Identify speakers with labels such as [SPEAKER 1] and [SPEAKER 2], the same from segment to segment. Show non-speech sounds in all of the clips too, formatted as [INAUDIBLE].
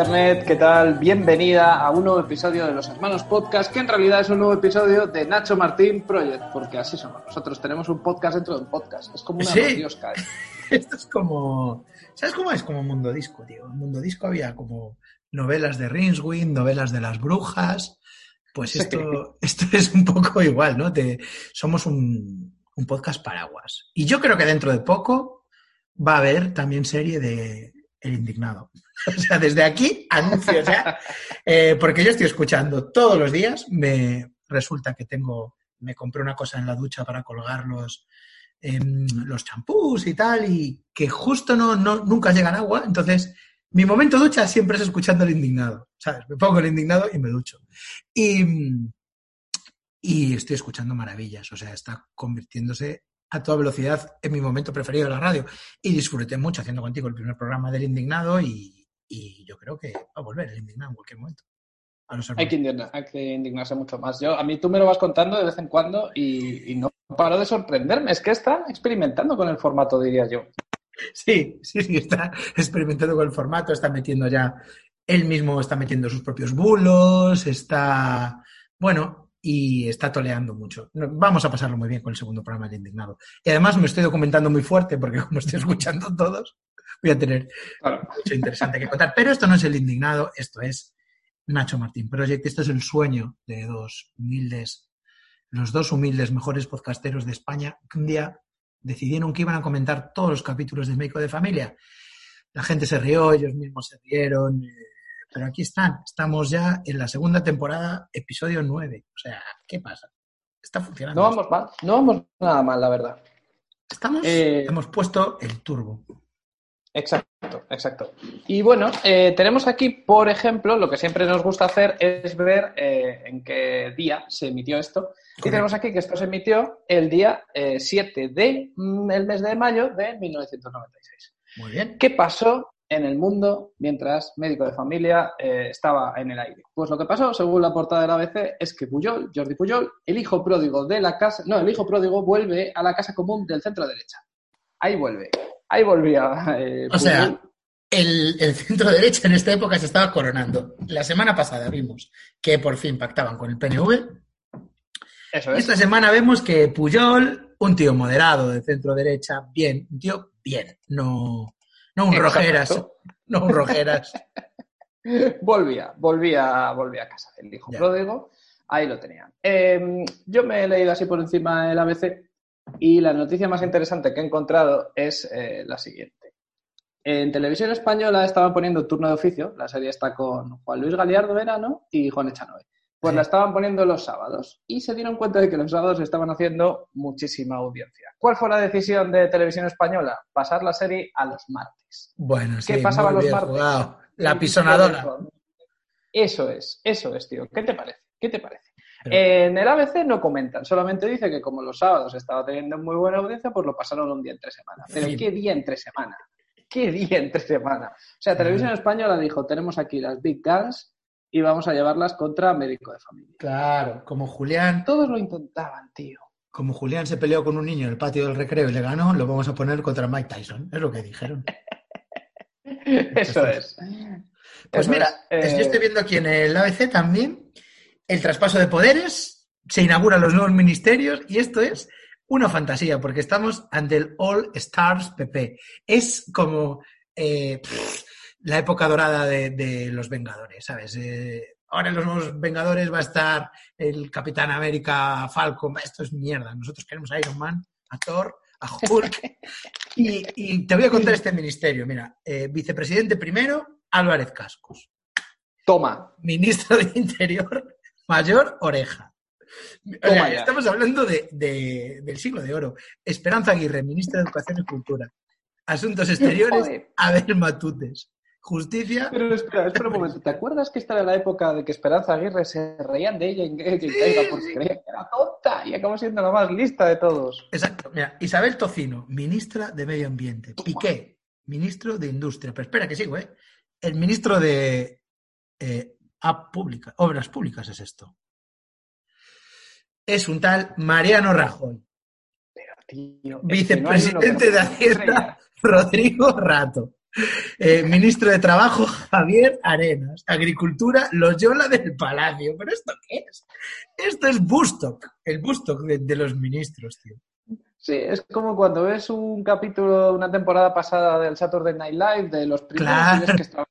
[SPEAKER 1] Internet, ¿qué tal? Bienvenida a un nuevo episodio de Los Hermanos Podcast, que en realidad es un nuevo episodio de Nacho Martín Project, porque así somos. Nosotros tenemos un podcast dentro de un podcast. Es como una
[SPEAKER 2] Sí.
[SPEAKER 1] radiosca, ¿eh? [LAUGHS]
[SPEAKER 2] Esto es como. ¿Sabes cómo es? Como Mundo Disco, tío. En Mundo Disco había como novelas de Rinswind, novelas de las brujas. Pues
[SPEAKER 1] Sí.
[SPEAKER 2] esto, esto [LAUGHS] es un poco igual, ¿no? Te- somos un, un podcast paraguas. Y yo creo que dentro de poco va a haber también serie de El Indignado. [LAUGHS] O sea, desde aquí anuncio ya, eh, porque yo estoy escuchando todos los días. Me resulta que tengo, me compré una cosa en la ducha para colgar los, los champús y tal, y que justo no, no, nunca llegan agua. Entonces, mi momento ducha siempre es escuchando el indignado. ¿Sabes? Me pongo el indignado y me ducho. Y, y estoy escuchando maravillas. O sea, está convirtiéndose a toda velocidad en mi momento preferido de la radio. Y disfruté mucho haciendo contigo el primer programa del indignado y, y yo creo que va a volver el indignado en cualquier momento. A
[SPEAKER 1] Hay que, indigna- hay que indignarse mucho más. Yo, a mí tú me lo vas contando de vez en cuando y, y no paro de sorprenderme. Es que está experimentando con el formato, diría yo.
[SPEAKER 2] Sí, sí, sí, está experimentando con el formato, está metiendo ya, él mismo está metiendo sus propios bulos, está, bueno, y está toleando mucho. Vamos a pasarlo muy bien con el segundo programa del Indignado. Y además me estoy documentando muy fuerte porque [LAUGHS] como estoy escuchando todos, voy a tener
[SPEAKER 1] Claro.
[SPEAKER 2] mucho interesante que contar. Pero esto no es el Indignado, esto es Nacho Martín Project, esto es el sueño de dos humildes, los dos humildes mejores podcasteros de España que un día decidieron que iban a comentar todos los capítulos de Médico de Familia. La gente se rió, ellos mismos se rieron, eh, pero aquí están, estamos ya en la segunda temporada, episodio 9. O sea, ¿qué pasa? Está funcionando.
[SPEAKER 1] No vamos mal, no vamos nada mal, la verdad.
[SPEAKER 2] Estamos,
[SPEAKER 1] Eh,
[SPEAKER 2] hemos puesto el turbo.
[SPEAKER 1] Exacto, exacto. Y bueno, eh, tenemos aquí, por ejemplo, lo que siempre nos gusta hacer es ver eh, en qué día se emitió esto. Y tenemos aquí que esto se emitió el día eh, 7 de mm, el mes de mayo de 1996.
[SPEAKER 2] Muy bien.
[SPEAKER 1] ¿Qué pasó en el mundo mientras médico de familia eh, estaba en el aire? Pues lo que pasó, según la portada del ABC, es que Puyol, Jordi Puyol, el hijo pródigo de la casa, no, el hijo pródigo vuelve a la casa común del centro derecha. Ahí vuelve, ahí volvía. eh,
[SPEAKER 2] O sea. El, el centro derecha en esta época se estaba coronando. La semana pasada vimos que por fin pactaban con el PNV.
[SPEAKER 1] eso es.
[SPEAKER 2] Esta semana vemos que Puyol, un tío moderado de centro derecha, bien, un tío bien, no, no un
[SPEAKER 1] Exacto.
[SPEAKER 2] Rojeras, no un Rojeras. [LAUGHS]
[SPEAKER 1] volvía, volvía, volvía a casa. El hijo
[SPEAKER 2] Ya.
[SPEAKER 1] pródigo, ahí lo tenían. Eh, yo me he leído así por encima del ABC y la noticia más interesante que he encontrado es eh, la siguiente. En televisión española estaban poniendo turno de oficio, la serie está con Juan Luis Galiardo Verano y Juan Echanoe. Pues
[SPEAKER 2] Sí.
[SPEAKER 1] la estaban poniendo los sábados y se dieron cuenta de que los sábados estaban haciendo muchísima audiencia. ¿Cuál fue la decisión de televisión española? Pasar la serie a los martes.
[SPEAKER 2] Bueno, sí,
[SPEAKER 1] ¿Qué pasaba
[SPEAKER 2] muy
[SPEAKER 1] los
[SPEAKER 2] bien
[SPEAKER 1] martes?
[SPEAKER 2] jugado. La pisonadora.
[SPEAKER 1] Eso es, eso es, tío. ¿Qué te parece? ¿Qué te parece?
[SPEAKER 2] Pero-
[SPEAKER 1] En el ABC no comentan, solamente dice que como los sábados estaba teniendo muy buena audiencia, pues lo pasaron un día entre semana. Pero
[SPEAKER 2] Sí.
[SPEAKER 1] ¿qué día entre semana? ¿Qué día entre semana? O sea, Televisión Española dijo, tenemos aquí las Big Guns y vamos a llevarlas contra Médico de Familia.
[SPEAKER 2] Claro, como Julián,
[SPEAKER 1] Todos lo intentaban, tío.
[SPEAKER 2] como Julián se peleó con un niño en el patio del recreo y le ganó, lo vamos a poner contra Mike Tyson. Es lo que dijeron. [LAUGHS]
[SPEAKER 1] Eso es.
[SPEAKER 2] Pues
[SPEAKER 1] Eso
[SPEAKER 2] mira,
[SPEAKER 1] es.
[SPEAKER 2] yo
[SPEAKER 1] Eh,
[SPEAKER 2] estoy viendo aquí en el ABC también el traspaso de poderes, se inauguran los nuevos ministerios y esto es una fantasía porque estamos ante el All Stars PP. Es como eh, pff, la época dorada de, de los Vengadores, ¿sabes? Eh, ahora en los nuevos Vengadores va a estar el Capitán América Falcon. Esto es mierda. Nosotros queremos a Iron Man, a Thor, a Hulk. [LAUGHS] Y, y te voy a contar este ministerio. Mira, eh, vicepresidente primero, Álvarez Cascos.
[SPEAKER 1] Toma.
[SPEAKER 2] Ministro de Interior, Mayor Oreja. O sea, estamos hablando de, de- del siglo de oro. Esperanza Aguirre, ministra de Educación y Cultura. Asuntos Exteriores. Abel Matutes. Justicia,
[SPEAKER 1] Pero espera, espera un momento. ¿Te acuerdas que esta era la época de que Esperanza Aguirre se reían de ella en en Caiga porque creían que era tonta y acabó siendo la más lista de todos?
[SPEAKER 2] exacto. Mira, Isabel Tocino, ministra de Medio Ambiente. Piqué, ministro de Industria. Pero espera que sigo, ¿eh? El ministro de eh, A Pública, Obras Públicas es esto. Es un tal Mariano Rajoy.
[SPEAKER 1] Pero, tío, no
[SPEAKER 2] Vicepresidente de Hacienda. Rodrigo Rato. Eh, ministro de Trabajo, Javier Arenas. Agricultura, Loyola del Palacio. ¿Pero esto qué es? Esto es Bustock, el Bustock de, de los ministros, tío.
[SPEAKER 1] Sí, es como cuando ves un capítulo, una temporada pasada del Saturday Night Live de los primeros
[SPEAKER 2] Claro.
[SPEAKER 1] que estaban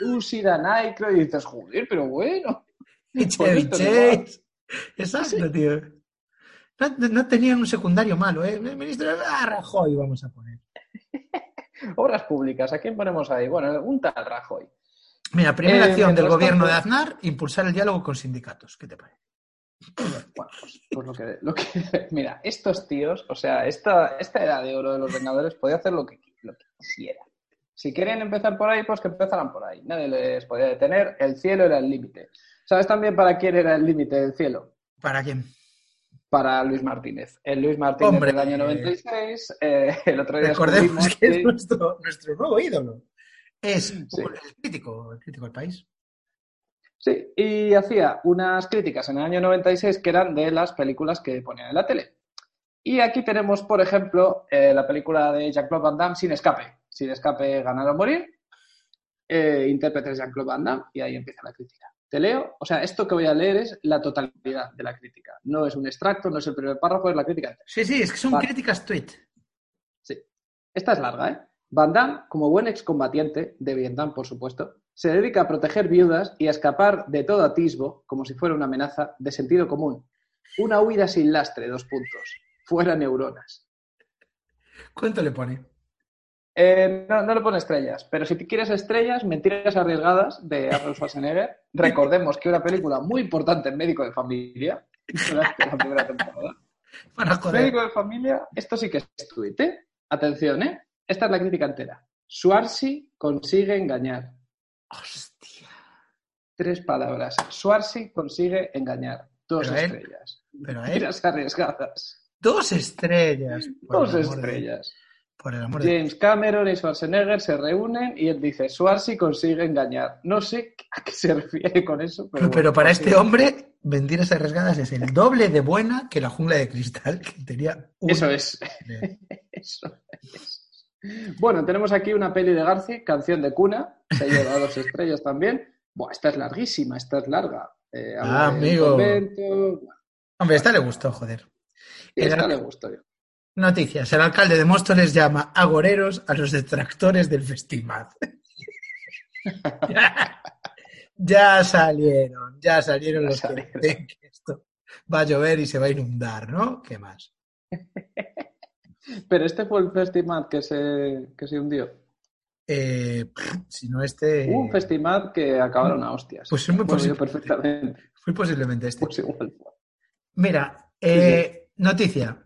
[SPEAKER 1] Lucida, Nitro, y dices, joder, pero bueno. [LAUGHS]
[SPEAKER 2] Y Chevy. Chase. Exacto, tío. No, no tenían un secundario malo, ¿eh? El ministro de ah, Rajoy, vamos a poner. [LAUGHS]
[SPEAKER 1] Obras públicas, ¿a quién ponemos ahí? Bueno, un tal Rajoy.
[SPEAKER 2] Mira, primera
[SPEAKER 1] Eh,
[SPEAKER 2] acción del gobierno de Aznar, impulsar el diálogo con sindicatos. ¿Qué te parece?
[SPEAKER 1] Bueno, pues, pues lo, que, lo que- [LAUGHS] Mira, estos tíos, o sea, esta, esta era de oro de los Vengadores podía hacer lo que, lo que quisiera. Si querían empezar por ahí, pues que empezaran por ahí. Nadie les podía detener. El cielo era el límite. ¿Sabes también para quién era el límite del cielo?
[SPEAKER 2] ¿Para quién?
[SPEAKER 1] Para Luis Martínez. El Luis Martínez
[SPEAKER 2] Hombre.
[SPEAKER 1] del año 96, eh, el otro día
[SPEAKER 2] Recordemos que es nuestro, nuestro nuevo ídolo. Es
[SPEAKER 1] Sí.
[SPEAKER 2] el crítico, el crítico del país.
[SPEAKER 1] Sí, y hacía unas críticas en el año 96 que eran de las películas que ponían en la tele. Y aquí tenemos, por ejemplo, eh, la película de Jean-Claude Van Damme, Sin Escape. Sin Escape, Ganar o Morir. Eh, intérprete de Jean-Claude Van Damme, y ahí empieza la crítica. Te leo, o sea, esto que voy a leer es la totalidad de la crítica. No es un extracto, no es el primer párrafo, es la crítica.
[SPEAKER 2] Sí, sí, es que son
[SPEAKER 1] Vale.
[SPEAKER 2] críticas tweet.
[SPEAKER 1] Sí. Esta es larga, ¿eh? Van Damme, como buen excombatiente de Vietnam, por supuesto, se dedica a proteger viudas y a escapar de todo atisbo, como si fuera una amenaza, de sentido común. Una huida sin lastre, dos puntos. Fuera neuronas.
[SPEAKER 2] ¿Cuánto le pone?
[SPEAKER 1] Eh, no, no le pone estrellas, pero si te quieres estrellas, mentiras arriesgadas de Arnold Schwarzenegger. Recordemos que una película muy importante en Médico de Familia, durante la primera temporada. [LAUGHS] Médico de familia, esto sí que es tuit, ¿eh? Atención, ¿eh? Esta es la crítica entera. Swarzy consigue engañar.
[SPEAKER 2] Hostia.
[SPEAKER 1] Tres palabras. Swarzy consigue engañar. Dos
[SPEAKER 2] Pero a él-
[SPEAKER 1] estrellas.
[SPEAKER 2] Pero él,
[SPEAKER 1] Mentiras arriesgadas.
[SPEAKER 2] dos estrellas.
[SPEAKER 1] Dos estrellas.
[SPEAKER 2] Por el amor de
[SPEAKER 1] James Cameron y Schwarzenegger se reúnen y él dice, Swarzy consigue engañar. No sé a qué se refiere con eso, pero...
[SPEAKER 2] Pero,
[SPEAKER 1] bueno,
[SPEAKER 2] para
[SPEAKER 1] consigue.
[SPEAKER 2] este hombre, mentiras arriesgadas es el doble de buena que la jungla de cristal, que tenía un-
[SPEAKER 1] Eso es. [LAUGHS] Eso es. Bueno, tenemos aquí una peli de Garci, canción de cuna, se lleva dos estrellas también. Buah, esta es larguísima, esta es larga. Eh,
[SPEAKER 2] Ah, amigo. Hombre, esta le gustó, joder.
[SPEAKER 1] esta le gustó. yo.
[SPEAKER 2] Noticias. El alcalde de Móstoles llama agoreros a los detractores del festival. ya, [LAUGHS] ya salieron, ya salieron
[SPEAKER 1] Ya
[SPEAKER 2] los que dicen que esto va a llover y se va a inundar, ¿no? ¿Qué más? [LAUGHS]
[SPEAKER 1] Pero este fue el festival que se, que se hundió.
[SPEAKER 2] Eh, si no este...
[SPEAKER 1] Un festival que acabaron a hostias.
[SPEAKER 2] Pues es muy posible.
[SPEAKER 1] perfectamente.
[SPEAKER 2] Fue posiblemente este.
[SPEAKER 1] Pues igual.
[SPEAKER 2] Mira, eh, noticia.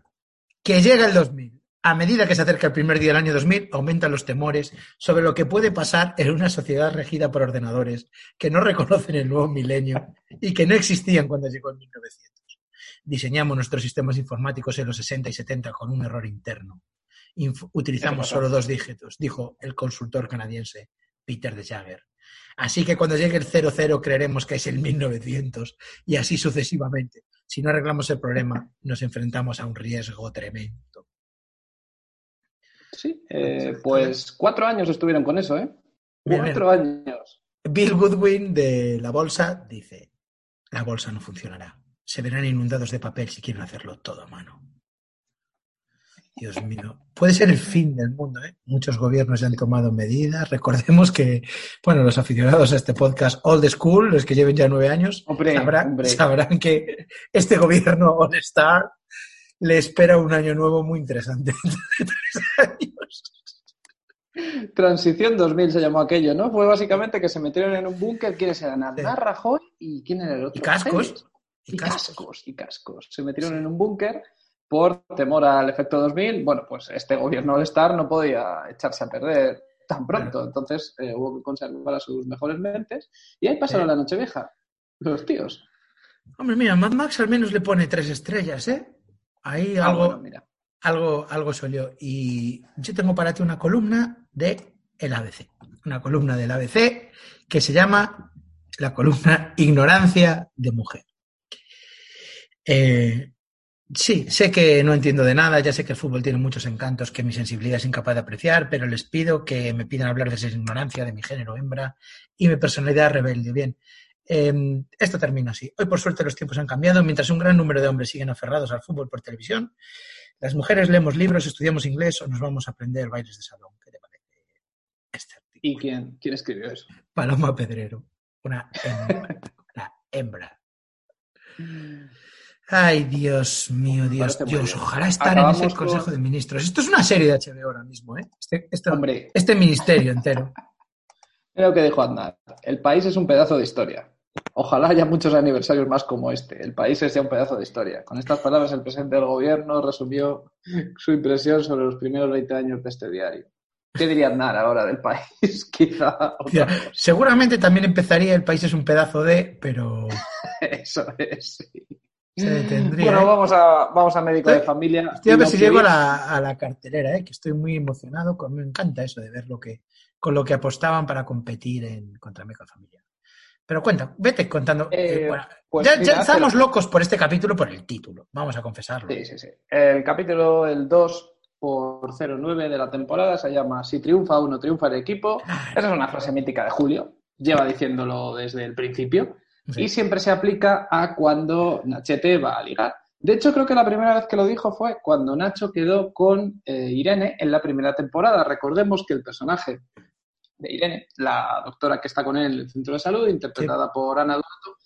[SPEAKER 2] Que llega el 2000. A medida que se acerca el primer día del año 2000, aumentan los temores sobre lo que puede pasar en una sociedad regida por ordenadores que no reconocen el nuevo milenio y que no existían cuando llegó en 1900. Diseñamos nuestros sistemas informáticos en los 60 y 70 con un error interno. Inf- utilizamos solo dos dígitos, dijo el consultor canadiense Peter de Jagger. Así que cuando llegue el 00 creeremos que es el 1900 y así sucesivamente. Si no arreglamos el problema, nos enfrentamos a un riesgo tremendo.
[SPEAKER 1] Sí, eh, pues cuatro años estuvieron con eso, ¿eh?
[SPEAKER 2] Bien,
[SPEAKER 1] Cuatro años.
[SPEAKER 2] Bill Goodwin de la bolsa dice, la bolsa no funcionará. Se verán inundados de papel si quieren hacerlo todo a mano. Dios mío, puede ser el fin del mundo. ¿eh? Muchos gobiernos ya han tomado medidas. Recordemos que, bueno, los aficionados a este podcast Old School, los que lleven ya nueve años,
[SPEAKER 1] Hombre,
[SPEAKER 2] sabrán,
[SPEAKER 1] hombre.
[SPEAKER 2] sabrán que este gobierno All Star le espera un año nuevo muy interesante. Años. [LAUGHS]
[SPEAKER 1] Transición 2000 se llamó aquello, ¿no? Fue básicamente que se metieron en un búnker. ¿Quiénes eran?
[SPEAKER 2] Sí.
[SPEAKER 1] Aznar, Rajoy y ¿quién era el otro?
[SPEAKER 2] Y cascos. Y
[SPEAKER 1] Y
[SPEAKER 2] cascos.
[SPEAKER 1] cascos, y cascos. Se metieron en un búnker por temor al efecto 2000. Bueno, pues este gobierno All Star no podía echarse a perder tan pronto. Entonces eh, hubo que conservar a sus mejores mentes. Y ahí pasaron la noche vieja. Los tíos.
[SPEAKER 2] Hombre, mira, Mad Max al menos le pone tres estrellas, ¿eh? Ahí
[SPEAKER 1] Ah,
[SPEAKER 2] algo,
[SPEAKER 1] bueno, mira.
[SPEAKER 2] algo, algo solió. Y yo tengo para ti una columna de el ABC. Una columna del ABC que se llama la columna Ignorancia de Mujer. Eh, Sí, sé que no entiendo de nada, ya sé que el fútbol tiene muchos encantos que mi sensibilidad es incapaz de apreciar, pero les pido que me pidan hablar de esa ignorancia, de mi género hembra y mi personalidad rebelde. Bien, eh, esto termina así. Hoy, por suerte, los tiempos han cambiado. Mientras un gran número de hombres siguen aferrados al fútbol por televisión, las mujeres leemos libros, estudiamos inglés o nos vamos a aprender bailes de salón. ¿Qué te parece?
[SPEAKER 1] Este ¿Y quién, quién escribió eso?
[SPEAKER 2] Paloma Pedrero, una hembra. [LAUGHS] una hembra. Ay, Dios mío, Dios, Dios. Ojalá estar en ese Consejo de Ministros. Esto es una serie de HBO ahora mismo, ¿eh? Este, este, Hombre. este ministerio entero. [LAUGHS]
[SPEAKER 1] Creo que dijo Andar. El país es un pedazo de historia. Ojalá haya muchos aniversarios más como este. El país es ya un pedazo de historia. Con estas palabras, el presidente del gobierno resumió su impresión sobre los primeros 20 años de este diario. ¿Qué diría Andar ahora del país? [LAUGHS] Quizá.
[SPEAKER 2] seguramente también empezaría el país es un pedazo de, pero. [LAUGHS]
[SPEAKER 1] Eso es, sí. Bueno, ¿eh? vamos, a, vamos a médico de familia.
[SPEAKER 2] Estoy a ver si llego a la, a la cartelera, ¿eh? que estoy muy emocionado. me encanta eso de ver lo que, con lo que apostaban para competir en, contra médico de familia. Pero cuenta, vete contando. Eh, pues ya, estamos locos por este capítulo por el título, vamos a confesarlo.
[SPEAKER 1] Sí, sí, sí. El capítulo, el 2 por 09 de la temporada, se llama Si triunfa uno, triunfa el equipo. Esa es una frase mítica de Julio, lleva diciéndolo desde el principio. Y siempre se aplica a cuando Nachete va a ligar. De hecho, creo que la primera vez que lo dijo fue cuando Nacho quedó con eh, Irene en la primera temporada. Recordemos que el personaje de Irene, la doctora que está con él en el centro de salud, interpretada por Ana Duato,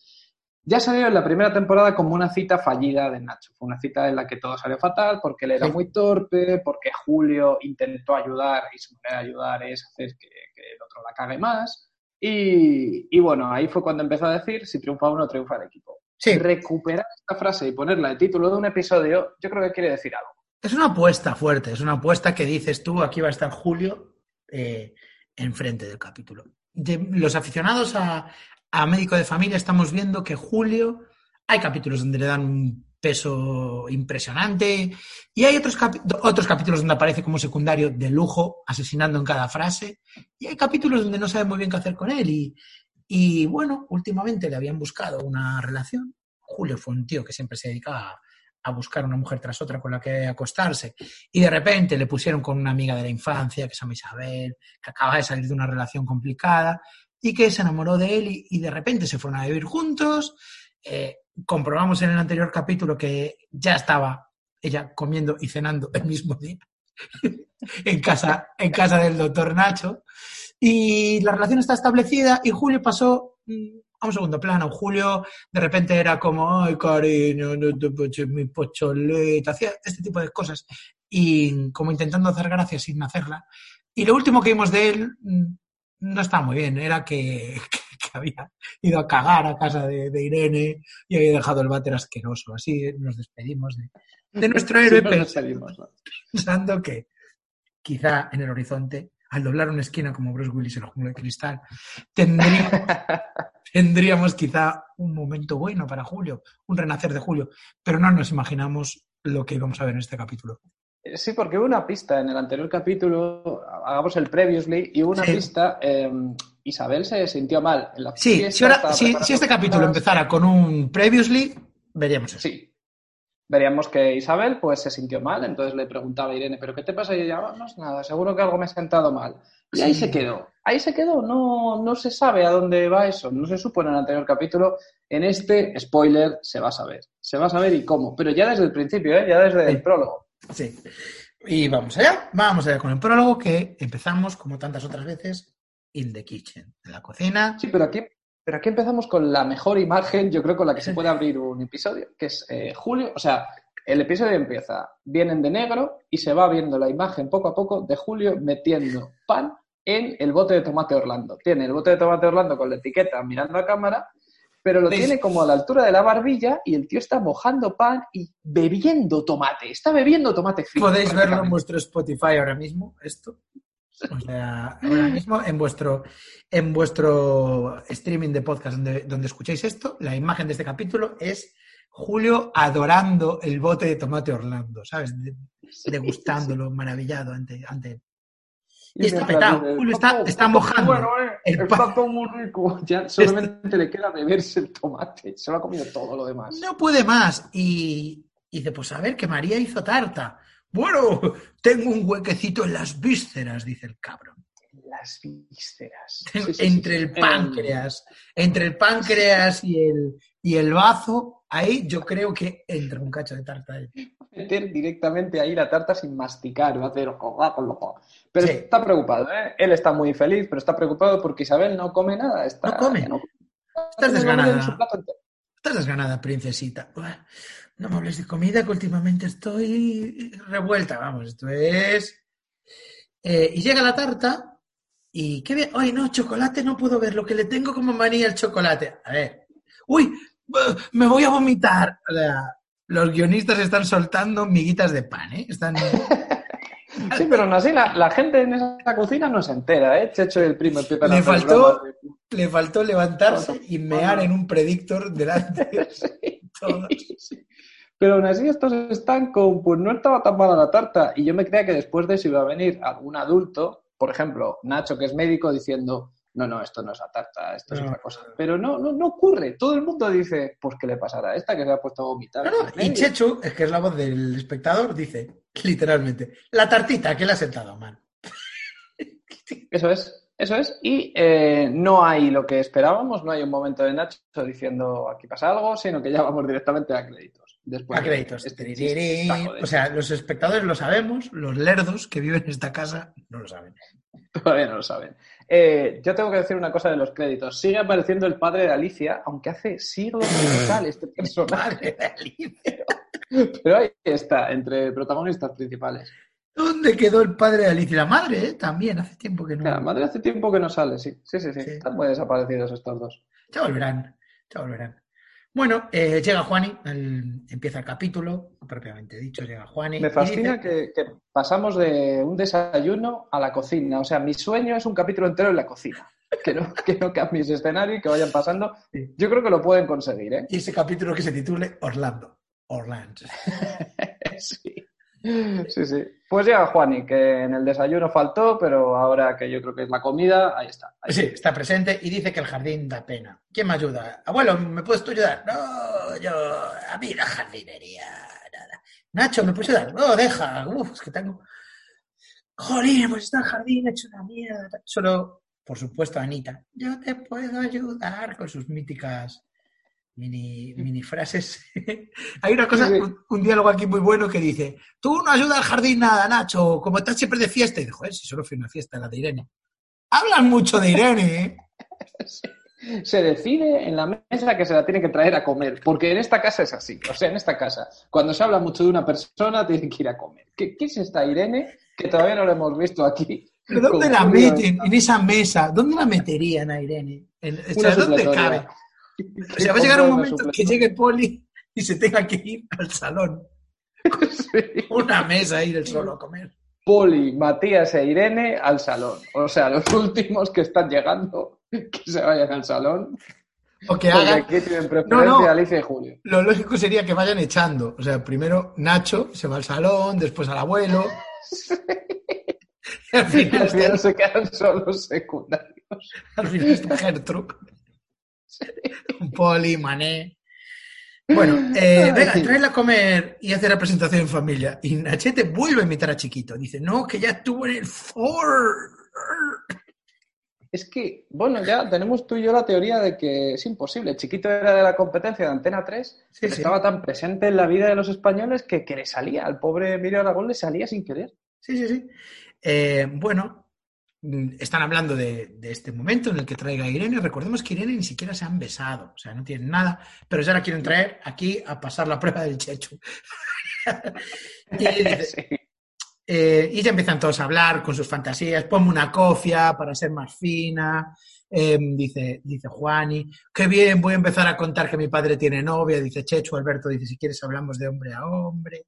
[SPEAKER 1] ya salió en la primera temporada como una cita fallida de Nacho. Fue una cita en la que todo salió fatal porque él era muy torpe, porque Julio intentó ayudar y su manera de ayudar es hacer que, que el otro la cague más. Y, bueno, ahí fue cuando empezó a decir, si triunfa uno, triunfa el equipo. Sí. Recuperar esta frase y ponerla de título de un episodio, yo creo que quiere decir algo.
[SPEAKER 2] Es una apuesta fuerte, es una apuesta que dices tú, aquí va a estar Julio eh, enfrente del capítulo. los aficionados a, a Médico de Familia estamos viendo que Julio, hay capítulos donde le dan un peso impresionante. Y hay otros, otros capítulos donde aparece como secundario de lujo, asesinando en cada frase. Y hay capítulos donde no sabe muy bien qué hacer con él. Y, y bueno, últimamente le habían buscado una relación. Julio fue un tío que siempre se dedicaba a, buscar una mujer tras otra con la que acostarse. Y de repente le pusieron con una amiga de la infancia, que se llama Isabel, que acaba de salir de una relación complicada y que se enamoró de él y, de repente se fueron a vivir juntos. Eh, comprobamos en el anterior capítulo que ya estaba ella comiendo y cenando el mismo día [LAUGHS] en, casa, en casa del doctor Nacho. Y la relación está establecida y Julio pasó mm, a un segundo plano. Julio de repente era como, ay, cariño, no te poches mi pocholeta, hacía este tipo de cosas y como intentando hacer gracia sin hacerla. Y lo último que vimos de él mm, no está muy bien, era que, [LAUGHS] [LAUGHS] había ido a cagar a casa de, Irene y había dejado el váter asqueroso. Así nos despedimos de, nuestro héroe, pensando que quizá en el horizonte, al doblar una esquina como Bruce Willis en el jungla de cristal, tendríamos, [LAUGHS] tendríamos quizá un momento bueno para Julio, un renacer de Julio, pero no nos imaginamos lo que vamos a ver en este capítulo.
[SPEAKER 1] Sí, porque hubo una pista en el anterior capítulo, hagamos el previously, y hubo una pista, em, Isabel se sintió mal. En la
[SPEAKER 2] sí, si, ahora, si, este capítulo empezara con un previously, veríamos eso.
[SPEAKER 1] Sí. Veríamos que Isabel pues se sintió mal, entonces le preguntaba a Irene, ¿pero qué te pasa? Y ella, no es nada, seguro que algo me ha sentado mal. Y ahí se quedó, ahí se quedó, no, no se sabe a dónde va eso, no se supo en el anterior capítulo, en este, spoiler, se va a saber, se va a saber y cómo, pero ya desde el principio, ¿eh? ya desde el prólogo.
[SPEAKER 2] Sí. Y vamos allá, vamos allá con el prólogo que empezamos, como tantas otras veces, in the kitchen, en la cocina.
[SPEAKER 1] Sí, pero aquí, pero aquí empezamos con la mejor imagen, yo creo, con la que se puede abrir un episodio, que es eh, Julio. O sea, el episodio empieza, vienen de negro y se va viendo la imagen poco a poco de Julio metiendo pan en el bote de tomate Orlando. Tiene el bote de tomate Orlando con la etiqueta mirando a cámara pero lo tiene como a la altura de la barbilla y el tío está mojando pan y bebiendo tomate. Está bebiendo tomate
[SPEAKER 2] frío. Podéis verlo en vuestro Spotify ahora mismo, esto. O sea, ahora mismo en vuestro, en vuestro streaming de podcast donde, donde escucháis esto, la imagen de este capítulo es Julio adorando el bote de tomate Orlando, ¿sabes? Degustándolo, maravillado ante, ante y, está petado. Julio está, está mojando.
[SPEAKER 1] Bueno, eh, el está todo muy rico. [LAUGHS] Ya solamente le queda beberse el tomate. Se lo ha comido todo lo demás.
[SPEAKER 2] No puede más. Y, Y dice, pues a ver, que María hizo tarta. Bueno, tengo un huequecito en las vísceras, dice el cabrón.
[SPEAKER 1] Las vísceras.
[SPEAKER 2] Ten-
[SPEAKER 1] Sí, sí,
[SPEAKER 2] entre
[SPEAKER 1] sí,
[SPEAKER 2] el páncreas, entre el páncreas y el, y el bazo, ahí yo creo que entra un cacho de tarta. ahí.
[SPEAKER 1] Meter directamente ahí la tarta sin masticar, va a hacer Pero
[SPEAKER 2] Sí.
[SPEAKER 1] está preocupado, ¿eh? Él está muy feliz, pero está preocupado porque Isabel no come nada. Está,
[SPEAKER 2] No come.
[SPEAKER 1] no-
[SPEAKER 2] Estás desganada. Estás desganada, princesita. No me hables de comida, que últimamente estoy revuelta, vamos, esto es... Eh, y llega la tarta y qué bien, ay no, chocolate no puedo ver, lo que le tengo como manía el chocolate. A ver, uy, me voy a vomitar. O sea, los guionistas están soltando miguitas de pan, ¿eh? Están... [LAUGHS]
[SPEAKER 1] Sí, pero aún así la, la gente en esa cocina no se entera, ¿eh? Checho y el primo
[SPEAKER 2] Le faltó-
[SPEAKER 1] de-
[SPEAKER 2] Le faltó levantarse y mear en un predictor delante de [LAUGHS] todos.
[SPEAKER 1] Pero aún así estos están con, pues no estaba tan mala la tarta. Y yo me creía que después de eso iba a venir algún adulto, por ejemplo, Nacho, que es médico, diciendo, no, no, esto no es la tarta, esto es otra cosa. Pero no, no, no ocurre. Todo el mundo dice, pues ¿qué le pasará a esta que se ha puesto a vomitar?
[SPEAKER 2] No, no,
[SPEAKER 1] en
[SPEAKER 2] y
[SPEAKER 1] medio?".
[SPEAKER 2] Chechu, es que es la voz del espectador, dice, literalmente, la tartita que le ha sentado mal. [LAUGHS]
[SPEAKER 1] Eso es, eso es. Y eh, no hay lo que esperábamos, no hay un momento de Nacho diciendo aquí pasa algo, sino que ya vamos directamente a créditos. Después
[SPEAKER 2] A créditos.
[SPEAKER 1] este de-
[SPEAKER 2] O sea, los espectadores lo sabemos, los lerdos que viven en esta casa no lo saben. [LAUGHS]
[SPEAKER 1] Todavía no lo saben. Eh, yo tengo que decir una cosa de los créditos. Sigue apareciendo el padre de Alicia, aunque hace siglos que no sale este [LAUGHS] personaje.
[SPEAKER 2] De Alicia. [LAUGHS]
[SPEAKER 1] Pero ahí está, entre protagonistas principales.
[SPEAKER 2] ¿Dónde quedó el padre de Alicia? La madre, ¿eh? También, hace tiempo que no.
[SPEAKER 1] La madre hace tiempo que no sale, sí. Sí, sí, sí.
[SPEAKER 2] Sí.
[SPEAKER 1] Están muy desaparecidos estos dos.
[SPEAKER 2] Ya volverán, ya volverán. Bueno, eh, llega Juani, el- empieza el capítulo, propiamente dicho, llega Juani.
[SPEAKER 1] Me fascina
[SPEAKER 2] dice-
[SPEAKER 1] que, que pasamos de un desayuno a la cocina. O sea, mi sueño es un capítulo entero en la cocina. Que no, [LAUGHS] que no cambies escenario y que vayan pasando. Yo creo que lo pueden conseguir, ¿eh?
[SPEAKER 2] Y ese capítulo que se titule Orlando. Orlando. [LAUGHS]
[SPEAKER 1] Sí. Sí, sí. Pues llega Juani, que en el desayuno faltó, pero ahora que yo creo que es la comida, ahí está. Ahí
[SPEAKER 2] Sí, está presente y dice que el jardín da pena. ¿Quién me ayuda? Abuelo, ¿me puedes tú ayudar? No, yo, a mí la jardinería, nada. Nacho, ¿me puedes ayudar? No, deja. Uf, es que tengo... Jolín, pues está el jardín hecho una mierda. Solo, por supuesto, Anita. Yo te puedo ayudar con sus míticas mini, mini frases. [LAUGHS] Hay una cosa, un, un diálogo aquí muy bueno que dice, tú no ayudas al jardín nada, Nacho, como estás siempre de fiesta. Y dijo, joder, si solo fui a una fiesta, la de Irene. Hablan mucho de Irene, ¿eh? [LAUGHS]
[SPEAKER 1] Se decide en la mesa que se la tiene que traer a comer, porque en esta casa es así. O sea, en esta casa, cuando se habla mucho de una persona, tiene que ir a comer. ¿Qué, qué es esta Irene que todavía no la hemos visto aquí?
[SPEAKER 2] ¿Pero dónde la meten? En esa mesa. ¿Dónde la meterían a Irene? En, o
[SPEAKER 1] Una
[SPEAKER 2] sea, ¿dónde cabe? O sea, va a llegar un momento que llegue Poli y se tenga que ir al salón.
[SPEAKER 1] Sí.
[SPEAKER 2] Una mesa a ir el solo a comer.
[SPEAKER 1] Poli, Matías e Irene al salón. O sea, los últimos que están llegando, que se vayan al salón.
[SPEAKER 2] O que hagan...
[SPEAKER 1] aquí tienen preferencia
[SPEAKER 2] No, no.
[SPEAKER 1] Alicia y Julio.
[SPEAKER 2] Lo lógico sería que vayan echando. O sea, primero Nacho se va al salón, después al abuelo. Y al [LAUGHS]
[SPEAKER 1] Y al final se quedan solos secundarios.
[SPEAKER 2] al final está Gertrude. [LAUGHS] Poli, Mané. Bueno, [LAUGHS] eh, venga, traerla a comer y hacer la presentación en familia. Y Nachete vuelve a invitar a Chiquito. Dice, no, que ya estuvo en el Ford.
[SPEAKER 1] Es que, bueno, ya tenemos tú y yo la teoría de que es imposible. Chiquito era de la competencia de Antena 3,
[SPEAKER 2] Sí,
[SPEAKER 1] pero
[SPEAKER 2] sí.
[SPEAKER 1] estaba tan presente en la vida de los españoles que, que le salía. Al pobre Emilio Aragón le salía sin querer.
[SPEAKER 2] Sí, sí, sí. Eh, bueno, están hablando de, de este momento en el que traiga a Irene. Recordemos que Irene ni siquiera se han besado, o sea, no tienen nada, pero ya la quieren traer aquí a pasar la prueba del [LAUGHS] y,
[SPEAKER 1] Sí.
[SPEAKER 2] eh, y ya empiezan todos a hablar con sus fantasías. Ponme una cofia para ser más fina. Eh, dice, dice Juani, qué bien, voy a empezar a contar que mi padre tiene novia. Dice Checho, Alberto dice, si quieres hablamos de hombre a hombre.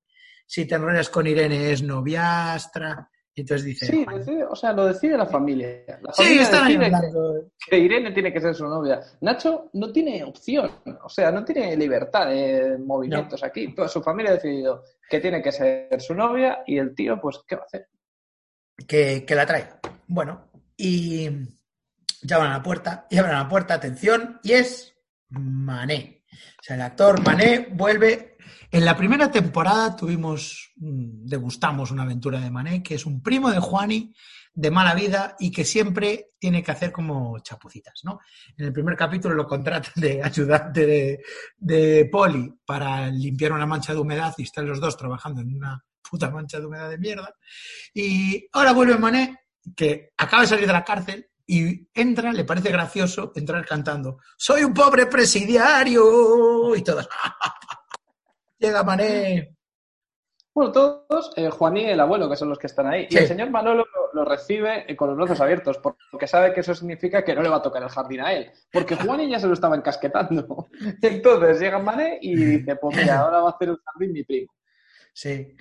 [SPEAKER 2] Si te enrollas con Irene es noviastra. Y entonces dice,
[SPEAKER 1] Sí, decide- o sea, lo decide la familia. La
[SPEAKER 2] sí,
[SPEAKER 1] familia
[SPEAKER 2] están ahí
[SPEAKER 1] decide que Irene tiene que ser su novia. Nacho no tiene opción, o sea, no tiene libertad de movimientos aquí. Toda su familia ha decidido que tiene que ser su novia y el tío, pues, ¿qué va a hacer?
[SPEAKER 2] que, que la traiga. Bueno, y llaman a la puerta, y abren la puerta, atención, y es Mané. O sea, el actor Mané vuelve En la primera temporada tuvimos, mm, degustamos una aventura de Mané, que es un primo de Juani de mala vida y que siempre tiene que hacer como chapucitas, ¿no? En el primer capítulo lo contratan de ayudante de, Poli para limpiar una mancha de humedad y están los dos trabajando en una puta mancha de humedad de mierda. Y ahora vuelve Mané, que acaba de salir de la cárcel y entra, le parece gracioso entrar cantando Soy un pobre presidiario y todas. [LAUGHS] Llega Mané.
[SPEAKER 1] Bueno, todos, eh, Juaní y el abuelo, que son los que están ahí.
[SPEAKER 2] Sí.
[SPEAKER 1] Y el señor Manolo lo, lo recibe eh, con los brazos abiertos, porque sabe que eso significa que no le va a tocar el jardín a él. Porque Juaní ya se lo estaba encasquetando. [LAUGHS] Entonces llega Mané y dice, pues mira, ahora va a hacer el jardín mi primo.
[SPEAKER 2] Sí.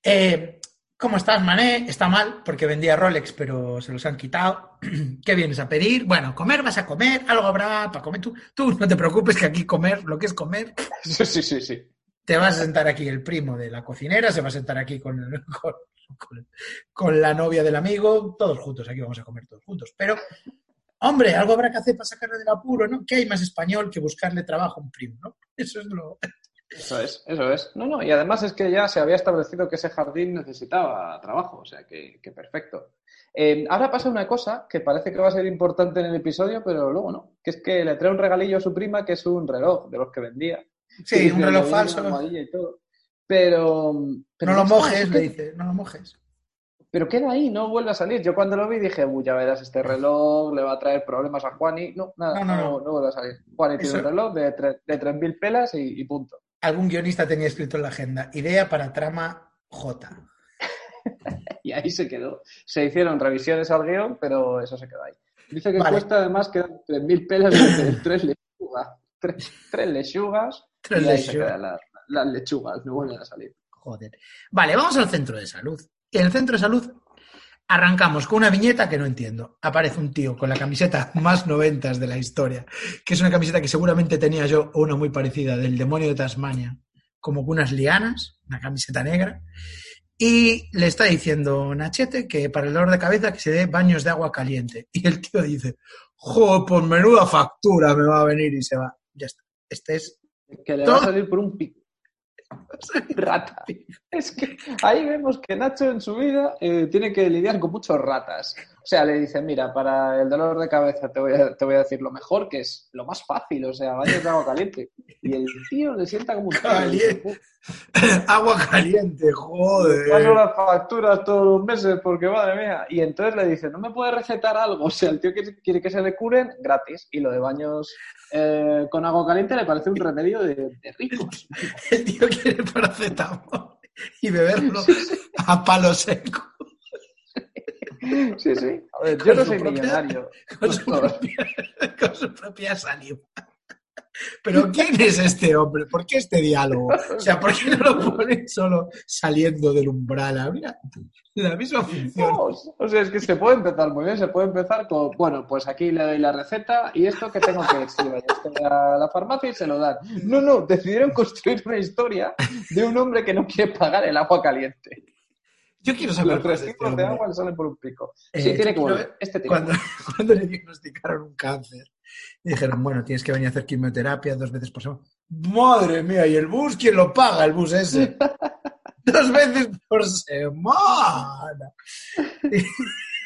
[SPEAKER 2] Eh, ¿Cómo estás, Mané? Está mal porque vendía Rolex, pero se los han quitado. [CLEARS THROAT] ¿Qué vienes a pedir? Bueno, comer vas a comer, algo habrá para comer. Tú, tú no te preocupes que aquí comer, lo que es comer, [LAUGHS]
[SPEAKER 1] Sí, sí, sí, sí.
[SPEAKER 2] Te vas a sentar aquí el primo de la cocinera, se va a sentar aquí [LAUGHS] con, con, con- la novia del amigo, todos juntos, aquí vamos a comer todos juntos. Pero, hombre, algo habrá que hacer para sacarle del apuro, ¿no? ¿Qué hay más español que buscarle trabajo a un primo, ¿no? [LAUGHS] Eso es lo...
[SPEAKER 1] Eso es, eso es. No, no, y además es que ya se había establecido que ese jardín necesitaba trabajo, o sea que, que perfecto. Eh, ahora pasa una cosa que parece que va a ser importante en el episodio, pero luego no, que es que le trae un regalillo a su prima que es un reloj de los que vendía.
[SPEAKER 2] Sí, un reloj falso.
[SPEAKER 1] una y todo. Pero, pero
[SPEAKER 2] No lo mojes,
[SPEAKER 1] es
[SPEAKER 2] le dice, no lo mojes.
[SPEAKER 1] Pero queda ahí, no vuelve a salir. Yo cuando lo vi dije, uy, ya verás, este reloj le va a traer problemas a Juani. No, nada,
[SPEAKER 2] No,
[SPEAKER 1] no,
[SPEAKER 2] no,
[SPEAKER 1] no,
[SPEAKER 2] no.
[SPEAKER 1] vuelve a salir. Juani tiene
[SPEAKER 2] Eso-
[SPEAKER 1] un reloj de, tre- de 3.000 pelas y, y punto.
[SPEAKER 2] Algún guionista tenía escrito en la agenda, idea para trama J. [LAUGHS]
[SPEAKER 1] Y ahí se quedó. Se hicieron revisiones al guion, pero eso se quedó ahí. Dice que
[SPEAKER 2] Vale.
[SPEAKER 1] cuesta además que 3.000 pelas de tres. Tres, tres lechugas. [LAUGHS]
[SPEAKER 2] Tres
[SPEAKER 1] y ahí se
[SPEAKER 2] lechugas.
[SPEAKER 1] quedan las, las lechugas, no vuelven a salir.
[SPEAKER 2] Joder. Vale, vamos al centro de salud. En el centro de salud arrancamos con una viñeta que no entiendo. Aparece un tío con la camiseta más noventas de la historia, que es una camiseta que seguramente tenía yo o una muy parecida del demonio de Tasmania, como con unas lianas, una camiseta negra, y le está diciendo Nachete que para el dolor de cabeza que se dé baños de agua caliente. Y el tío dice, joder, pues menuda factura me va a venir y se va. Ya está. Este es
[SPEAKER 1] Que le va a salir por un pico. [LAUGHS] Rata. Es que ahí vemos que Nacho en su vida eh, tiene que lidiar con muchos ratas. O sea, le dice, mira, para el dolor de cabeza te voy, a, te voy a decir lo mejor, que es lo más fácil, o sea, baños de agua caliente. Y el tío le sienta como un. [LAUGHS]
[SPEAKER 2] Caliente. [LAUGHS] agua caliente,
[SPEAKER 1] Paso
[SPEAKER 2] joder.
[SPEAKER 1] las facturas todos los meses porque madre mía. Y entonces le dice, ¿no me puede recetar algo? [LAUGHS] O sea, el tío quiere, quiere que se le curen gratis. Y lo de baños eh, con agua caliente le parece un remedio de, de ricos.
[SPEAKER 2] El tío quiere paracetamol y beberlo a palo seco. [LAUGHS]
[SPEAKER 1] Sí, sí. A ver, yo no soy
[SPEAKER 2] propia-
[SPEAKER 1] millonario. [LAUGHS]
[SPEAKER 2] Con su propia, [LAUGHS] con su propia saliva. Pero ¿quién es este hombre? ¿Por qué este diálogo? O sea, ¿por qué no lo ponen solo saliendo del umbral? Ah, Mira, la misma función.
[SPEAKER 1] No, o sea, es que se puede empezar muy bien, se puede empezar con, bueno, pues aquí le doy la receta y esto que tengo que decir, a la farmacia y se lo dan. No, no, decidieron construir una historia de un hombre que no quiere pagar el agua caliente.
[SPEAKER 2] Yo quiero saber
[SPEAKER 1] Los tres
[SPEAKER 2] este
[SPEAKER 1] tipos de agua le salen por un pico.
[SPEAKER 2] Eh,
[SPEAKER 1] Sí, tiene que volver. Este tipo.
[SPEAKER 2] Cuando, [LAUGHS] cuando le diagnosticaron un cáncer, y dijeron, bueno, tienes que venir a hacer quimioterapia dos veces por semana. Madre mía, ¿y el bus quién lo paga, el bus ese? [LAUGHS] dos veces por semana. [LAUGHS]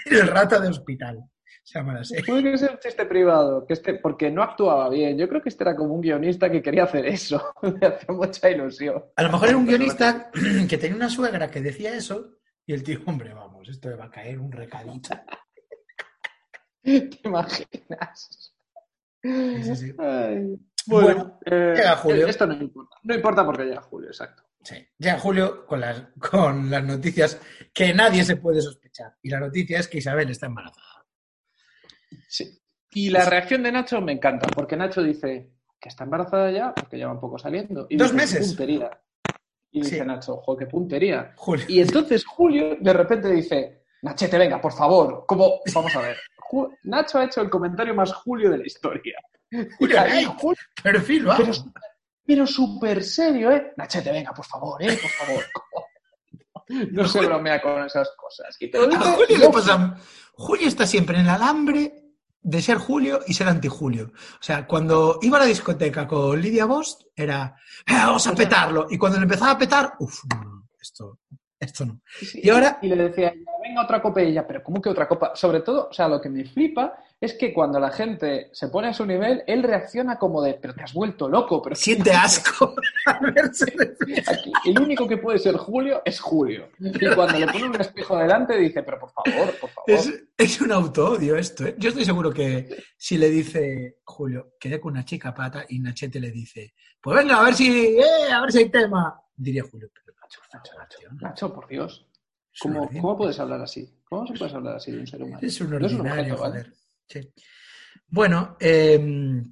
[SPEAKER 2] el rata de hospital.
[SPEAKER 1] Puede que sea un chiste privado, que este, porque no actuaba bien. Yo creo que este era como un guionista que quería hacer eso. Me hacía mucha ilusión.
[SPEAKER 2] A lo mejor era un guionista [CLEARS THROAT] que tenía una suegra que decía eso y el tío, hombre, vamos, esto me va a caer un recadito. [LAUGHS]
[SPEAKER 1] ¿Te imaginas?
[SPEAKER 2] Sí, sí.
[SPEAKER 1] Ay.
[SPEAKER 2] Bueno,
[SPEAKER 1] Bueno, eh,
[SPEAKER 2] llega Julio.
[SPEAKER 1] Esto no importa. No importa porque llega Julio, exacto.
[SPEAKER 2] Sí. Ya Julio con las, con las noticias que nadie se puede sospechar. Y la noticia es que Isabel está embarazada.
[SPEAKER 1] Sí. Y la reacción de Nacho me encanta, porque Nacho dice que está embarazada ya, porque lleva un poco saliendo. Y
[SPEAKER 2] Dos
[SPEAKER 1] dice,
[SPEAKER 2] meses.
[SPEAKER 1] "Qué Puntería. Y dice
[SPEAKER 2] Sí.
[SPEAKER 1] Nacho, ojo, qué puntería.
[SPEAKER 2] Julio.
[SPEAKER 1] Y entonces Julio de repente dice, Nachete, venga, por favor. Como, vamos a ver. Ju- Nacho ha hecho el comentario más Julio de la historia.
[SPEAKER 2] Julio,
[SPEAKER 1] Ahí,
[SPEAKER 2] Perfil,
[SPEAKER 1] pero
[SPEAKER 2] vamos.
[SPEAKER 1] pero súper serio, ¿eh? Nachete, venga, por favor, ¿eh? Por favor. [LAUGHS] No se bromea con esas cosas. Y te lo
[SPEAKER 2] A
[SPEAKER 1] dice
[SPEAKER 2] Julio le
[SPEAKER 1] Loki.
[SPEAKER 2] pasa. Julio está siempre en el alambre de ser Julio y ser anti-Julio. O sea, cuando iba a la discoteca con Lidia Bost, era, "Eh, vamos a petarlo. Y cuando le empezaba a petar, uff, no, no, esto, esto no.
[SPEAKER 1] Sí,
[SPEAKER 2] Y ahora-
[SPEAKER 1] Y le decía, venga otra copa y ella, pero ¿cómo que otra copa? Sobre todo, o sea, lo que me flipa es que cuando la gente se pone a su nivel, él reacciona como de, pero te has vuelto loco, pero
[SPEAKER 2] Siente asco. [LAUGHS] [LAUGHS]
[SPEAKER 1] Aquí, el único que puede ser Julio es Julio. Y cuando le pone un espejo delante dice, pero por favor, por favor.
[SPEAKER 2] Es, es un auto-odio esto. ¿eh? Yo estoy seguro que si le dice Julio, quedé con una chica pata y Nachete le dice, pues venga, a ver si, eh, a ver si hay tema, diría Julio. Pero Nacho,
[SPEAKER 1] Nacho, Nacho, Nacho, por Dios. ¿Cómo. ¿Cómo puedes hablar así? ¿Cómo se puedes hablar así de un ser humano?
[SPEAKER 2] Es un
[SPEAKER 1] No es un
[SPEAKER 2] ordinario,
[SPEAKER 1] objeto, ¿vale?
[SPEAKER 2] joder. Sí. Bueno, eh,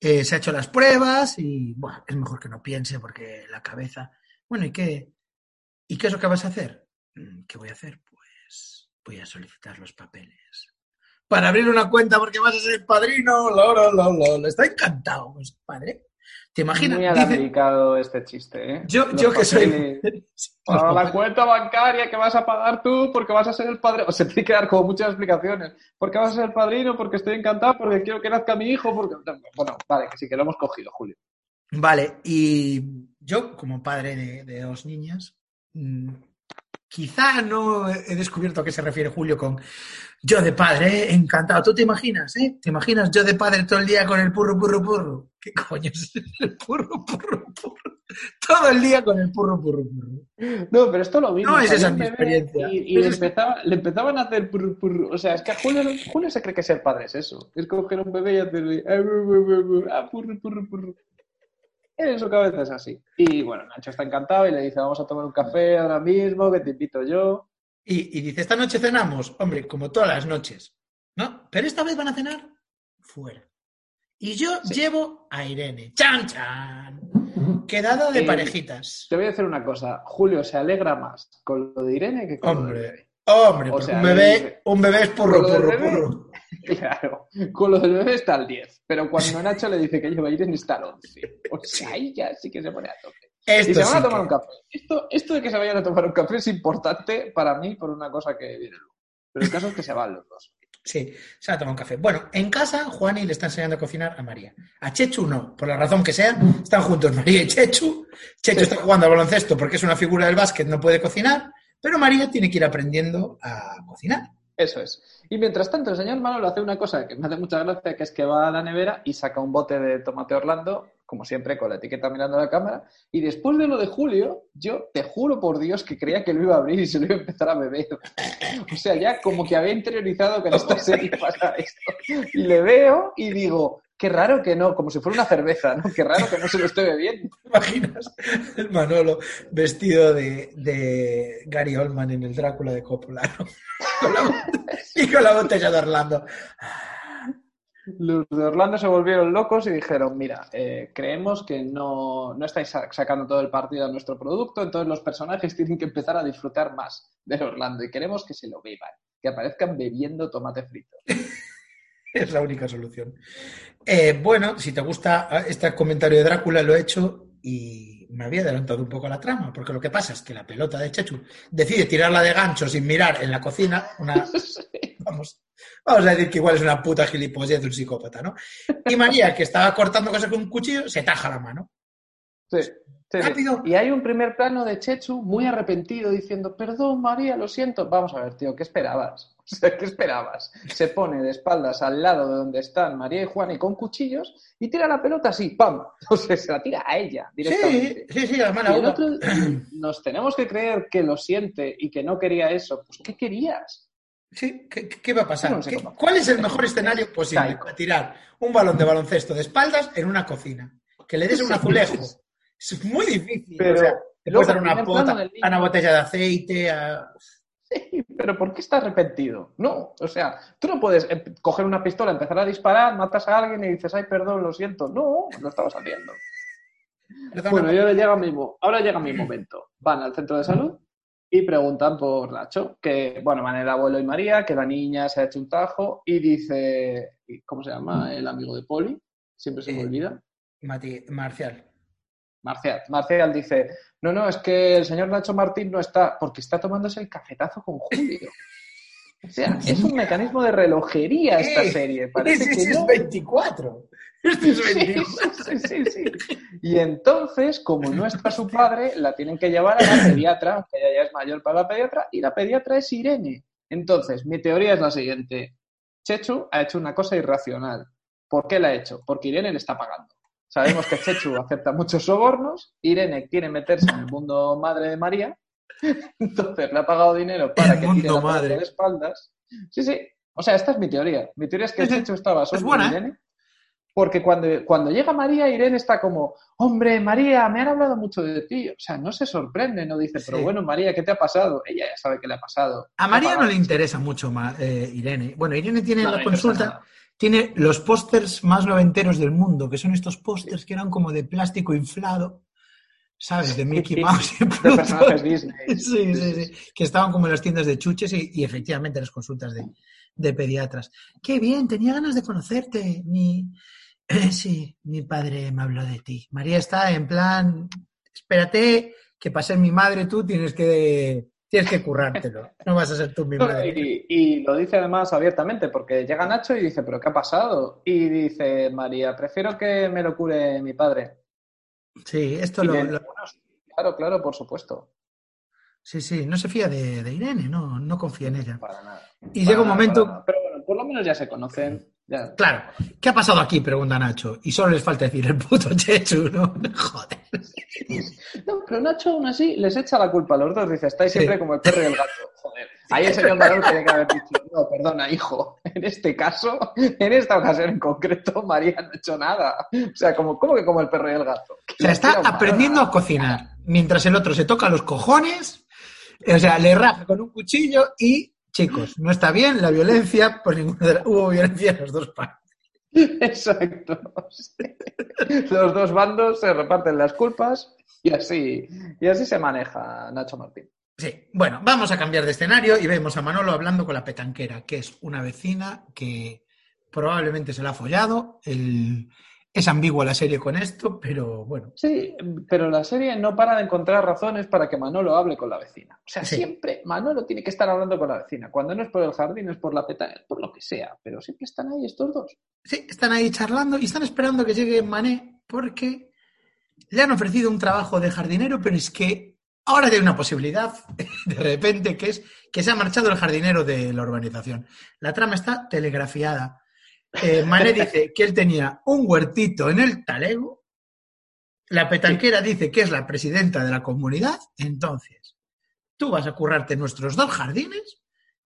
[SPEAKER 2] eh, se ha hecho las pruebas y bueno, es mejor que no piense porque la cabeza. Bueno, ¿y qué? ¿Y qué es lo que vas a hacer? Mm, ¿Qué voy a hacer? Pues voy a solicitar los papeles. Para abrir una cuenta porque vas a ser padrino. Lo, lo, lo, lo. Está encantado, pues, padre. ¿Te imaginas?
[SPEAKER 1] Muy
[SPEAKER 2] Dice-
[SPEAKER 1] alarmicado este chiste, ¿eh?
[SPEAKER 2] yo, yo que soy.
[SPEAKER 1] Para [LAUGHS] la cuenta bancaria que vas a pagar tú porque vas a ser el padre. O se [LAUGHS] tiene que dar como muchas explicaciones. Porque vas a ser el padrino, porque estoy encantado, porque quiero que nazca mi hijo, porque. Bueno, vale, que sí que lo hemos cogido, Julio.
[SPEAKER 2] Vale, y yo como padre de, de dos niñas, mm, quizá no he descubierto a qué se refiere Julio con yo de padre, ¿eh? encantado. ¿Tú te imaginas, eh? ¿Te imaginas yo de padre todo el día con el purro, purro, purro? ¿Qué coño es el purro, purro, purro? Todo el día con el purro, purro, purro.
[SPEAKER 1] No, pero esto lo vimos.
[SPEAKER 2] No es esa mi experiencia.
[SPEAKER 1] Y, le, empezaba- le empezaban a hacer purr, purr. O sea, es que a Julio, Julio se cree que ser padre es eso. Es coger un bebé y hacerle. ah, bu, bu, bu, En su cabeza es así. Y bueno, Nacho está encantado y le dice: Vamos a tomar un café ahora mismo, que te invito yo.
[SPEAKER 2] Y, y dice, esta noche cenamos, hombre, como todas las noches, ¿no? Pero esta vez van a cenar fuera. Y yo
[SPEAKER 1] Sí.
[SPEAKER 2] llevo a Irene. ¡Chan, chan! Quedada de
[SPEAKER 1] Eh,
[SPEAKER 2] parejitas.
[SPEAKER 1] Te voy a decir una cosa: Julio se alegra más con lo de Irene que con lo del
[SPEAKER 2] Hombre,
[SPEAKER 1] bebé.
[SPEAKER 2] hombre,
[SPEAKER 1] O sea,
[SPEAKER 2] un bebé, un bebé es purro,
[SPEAKER 1] lo
[SPEAKER 2] purro,
[SPEAKER 1] bebé,
[SPEAKER 2] purro. [LAUGHS]
[SPEAKER 1] Claro, con lo del bebé está al 10, pero cuando [LAUGHS] Nacho le dice que lleva a Irene está al 11. O sea, ahí ya sí que se pone a tope.
[SPEAKER 2] Esto
[SPEAKER 1] y se van
[SPEAKER 2] sí
[SPEAKER 1] a tomar
[SPEAKER 2] que-
[SPEAKER 1] un café. Esto, esto de que se vayan a tomar un café es importante para mí por una cosa que viene luego. Pero el caso es que se van los dos.
[SPEAKER 2] Sí, se va a tomar un café. Bueno, en casa, Juani le está enseñando a cocinar a María. A Chechu no, por la razón que sea, están juntos María y Chechu. Chechu
[SPEAKER 1] Sí.
[SPEAKER 2] está jugando al baloncesto porque es una figura del básquet, no puede cocinar, pero María tiene que ir aprendiendo a cocinar.
[SPEAKER 1] Eso es. Y mientras tanto, el señor Manolo hace una cosa que me hace mucha gracia, que es que va a la nevera y saca un bote de tomate Orlando, como siempre, con la etiqueta mirando a la cámara. Y después de lo de Julio, yo te juro por Dios que creía que lo iba a abrir y se lo iba a empezar a beber. O sea, ya como que había interiorizado que en esta [LAUGHS] serie pasa esto. Y le veo y digo, qué raro que no, como si fuera una cerveza, ¿no? Qué raro que no se lo esté bebiendo.
[SPEAKER 2] ¿Te imaginas? [LAUGHS] El Manolo vestido de, de Gary Oldman en el Drácula de Coppola. ¿no? [LAUGHS] Con la botella- y con la botella de Orlando.
[SPEAKER 1] Los de Orlando se volvieron locos y dijeron, mira, eh, creemos que no, no estáis sa- sacando todo el partido a nuestro producto, entonces los personajes tienen que empezar a disfrutar más de Orlando y queremos que se lo beban, que aparezcan bebiendo tomate frito. [LAUGHS] [LAUGHS]
[SPEAKER 2] Es la única solución. Eh, bueno, si te gusta este comentario de Drácula, lo he hecho y me había adelantado un poco a la trama, porque lo que pasa es que la pelota de Chechu decide tirarla de gancho sin mirar en la cocina, una, [LAUGHS] vamos, vamos a decir que igual es una puta gilipollez de un psicópata, ¿no? Y María, que estaba cortando cosas con un cuchillo, se taja la mano.
[SPEAKER 1] Sí, sí, sí.
[SPEAKER 2] Rápido.
[SPEAKER 1] Y hay un primer plano de Chechu muy arrepentido diciendo, perdón María, lo siento. Vamos a ver, tío, ¿qué esperabas? [LAUGHS] O sea, ¿qué esperabas? Se pone de espaldas al lado de donde están María y Juan y con cuchillos y tira la pelota así, ¡pam! [LAUGHS] O sea, se la tira a ella
[SPEAKER 2] Sí,
[SPEAKER 1] directamente.
[SPEAKER 2] sí, sí, la mala
[SPEAKER 1] Y el otro, [CLEARS THROAT] nos tenemos que creer que lo siente y que no quería eso. Pues, ¿qué querías?
[SPEAKER 2] Sí, ¿qué, qué va a pasar?
[SPEAKER 1] No sé
[SPEAKER 2] ¿Qué-
[SPEAKER 1] cómo.
[SPEAKER 2] ¿Cuál es el mejor escenario posible para tirar un balón de baloncesto de espaldas en una cocina? Que le des un
[SPEAKER 1] Sí.
[SPEAKER 2] azulejo. Es muy difícil.
[SPEAKER 1] Pero
[SPEAKER 2] o sea, te puedes dar una pota, una botella de aceite, a...
[SPEAKER 1] Sí, pero ¿por qué está arrepentido? No, o sea, tú no puedes em- coger una pistola, empezar a disparar, matas a alguien y dices, ay, perdón, lo siento. No, lo estabas haciendo. Bueno, y ahora llega mi, ahora llega mi momento. Van al centro de salud y preguntan por Nacho, que, bueno, van el abuelo y María, que la niña se ha hecho un tajo y dice, ¿cómo se llama el amigo de Poli? Siempre se me
[SPEAKER 2] Eh.
[SPEAKER 1] olvida.
[SPEAKER 2] Mati- Marcial.
[SPEAKER 1] Marcial. Marcial dice, no, no, es que el señor Nacho Martín no está, porque está tomándose el cafetazo con Julio. [LAUGHS] O sea, es un mecanismo de relojería esta serie. Parece
[SPEAKER 2] sí,
[SPEAKER 1] que no. [LAUGHS]
[SPEAKER 2] es 24. Este es
[SPEAKER 1] Sí,
[SPEAKER 2] 24.
[SPEAKER 1] sí, sí, sí. Y entonces, como no está su padre, la tienen que llevar a la pediatra, que ella ya es mayor para la pediatra, y la pediatra es Irene. Entonces, mi teoría es la siguiente. Chechu ha hecho una cosa irracional. ¿Por qué la ha hecho? Porque Irene le está pagando. Sabemos que Chechu acepta muchos sobornos, Irene quiere meterse en el mundo madre de María, [LAUGHS] entonces le ha pagado dinero para
[SPEAKER 2] El
[SPEAKER 1] que tire la
[SPEAKER 2] madre.
[SPEAKER 1] de espaldas. Sí, sí. O sea, esta es mi teoría. Mi teoría es que. Chechu estaba solo
[SPEAKER 2] Es ¿eh?
[SPEAKER 1] Irene. Porque cuando, cuando llega María, Irene está como, hombre, María, me han hablado mucho de ti. O sea, no se sorprende, no dice, pero
[SPEAKER 2] Sí.
[SPEAKER 1] bueno, María, ¿qué te ha pasado? Ella ya sabe qué le ha pasado.
[SPEAKER 2] A María no le interesa mucho ma- eh, Irene. Bueno, Irene tiene
[SPEAKER 1] No,
[SPEAKER 2] la
[SPEAKER 1] no
[SPEAKER 2] consulta. Tiene los pósters más noventeros del mundo, que son estos pósters que eran como de plástico inflado, ¿sabes? De Mickey Mouse y
[SPEAKER 1] De
[SPEAKER 2] Pluto.
[SPEAKER 1] personajes [LAUGHS] Disney.
[SPEAKER 2] Sí, sí, sí. Que estaban como en las tiendas de chuches y, y efectivamente en las consultas de, de pediatras. Qué bien, tenía ganas de conocerte. Mi, eh, [CLEARS THROAT] sí, mi padre me habló de ti. María está en plan, espérate, que para ser mi madre tú tienes que, tienes que currártelo. No vas a ser tú mi
[SPEAKER 1] No,
[SPEAKER 2] madre.
[SPEAKER 1] Y, y lo dice además abiertamente, porque llega Nacho y dice, ¿pero qué ha pasado? Y dice María, prefiero que me lo cure mi padre.
[SPEAKER 2] Sí, esto lo, lo-
[SPEAKER 1] "Bueno, sí, claro, claro, por supuesto.
[SPEAKER 2] sí, sí, no se fía de, de Irene, no, no confía en ella.
[SPEAKER 1] Para nada.
[SPEAKER 2] Y
[SPEAKER 1] Para
[SPEAKER 2] llega un momento,
[SPEAKER 1] nada. Pero bueno, por lo menos ya se conocen. Ya-
[SPEAKER 2] claro, ¿qué ha pasado aquí? Pregunta Nacho. Y solo les falta decir el puto Chechu, ¿no? [LAUGHS] Joder.
[SPEAKER 1] No, pero Nacho aún así les echa la culpa a los dos. Dice, estáis
[SPEAKER 2] Sí.
[SPEAKER 1] siempre como el perro y el gato. Joder. Ahí el señor Barón tiene que haber dicho, no, perdona, hijo. En este caso, en esta ocasión en concreto, María no ha hecho nada. O sea, como, ¿cómo que como el perro y el gato?
[SPEAKER 2] O sea, está aprendiendo a cocinar, mientras el otro se toca los cojones, o sea, le raja con un cuchillo y, chicos, no está bien la violencia, por ninguna de hubo violencia en los dos partes. [LAUGHS]
[SPEAKER 1] Exacto. Los dos bandos se reparten las culpas y así, y así se maneja Nacho Martín.
[SPEAKER 2] Sí, bueno, vamos a cambiar de escenario y vemos a Manolo hablando con la petanquera, que es una vecina que probablemente se la ha follado. El- Es ambigua la serie con esto, pero bueno.
[SPEAKER 1] Sí, pero la serie no para de encontrar razones para que Manolo hable con la vecina. O sea,
[SPEAKER 2] Sí.
[SPEAKER 1] siempre Manolo tiene que estar hablando con la vecina. Cuando no es por el jardín, es por la peta, por lo que sea. Pero siempre están ahí estos dos.
[SPEAKER 2] Sí, están ahí charlando y están esperando que llegue Mané porque le han ofrecido un trabajo de jardinero, pero es que ahora hay una posibilidad, [LAUGHS] de repente, que es que se ha marchado el jardinero de la urbanización. La trama está telegrafiada. Eh, Mané dice que él tenía un huertito en el talego. La petanquera dice que es la presidenta de la comunidad. Entonces, tú vas a currarte nuestros dos jardines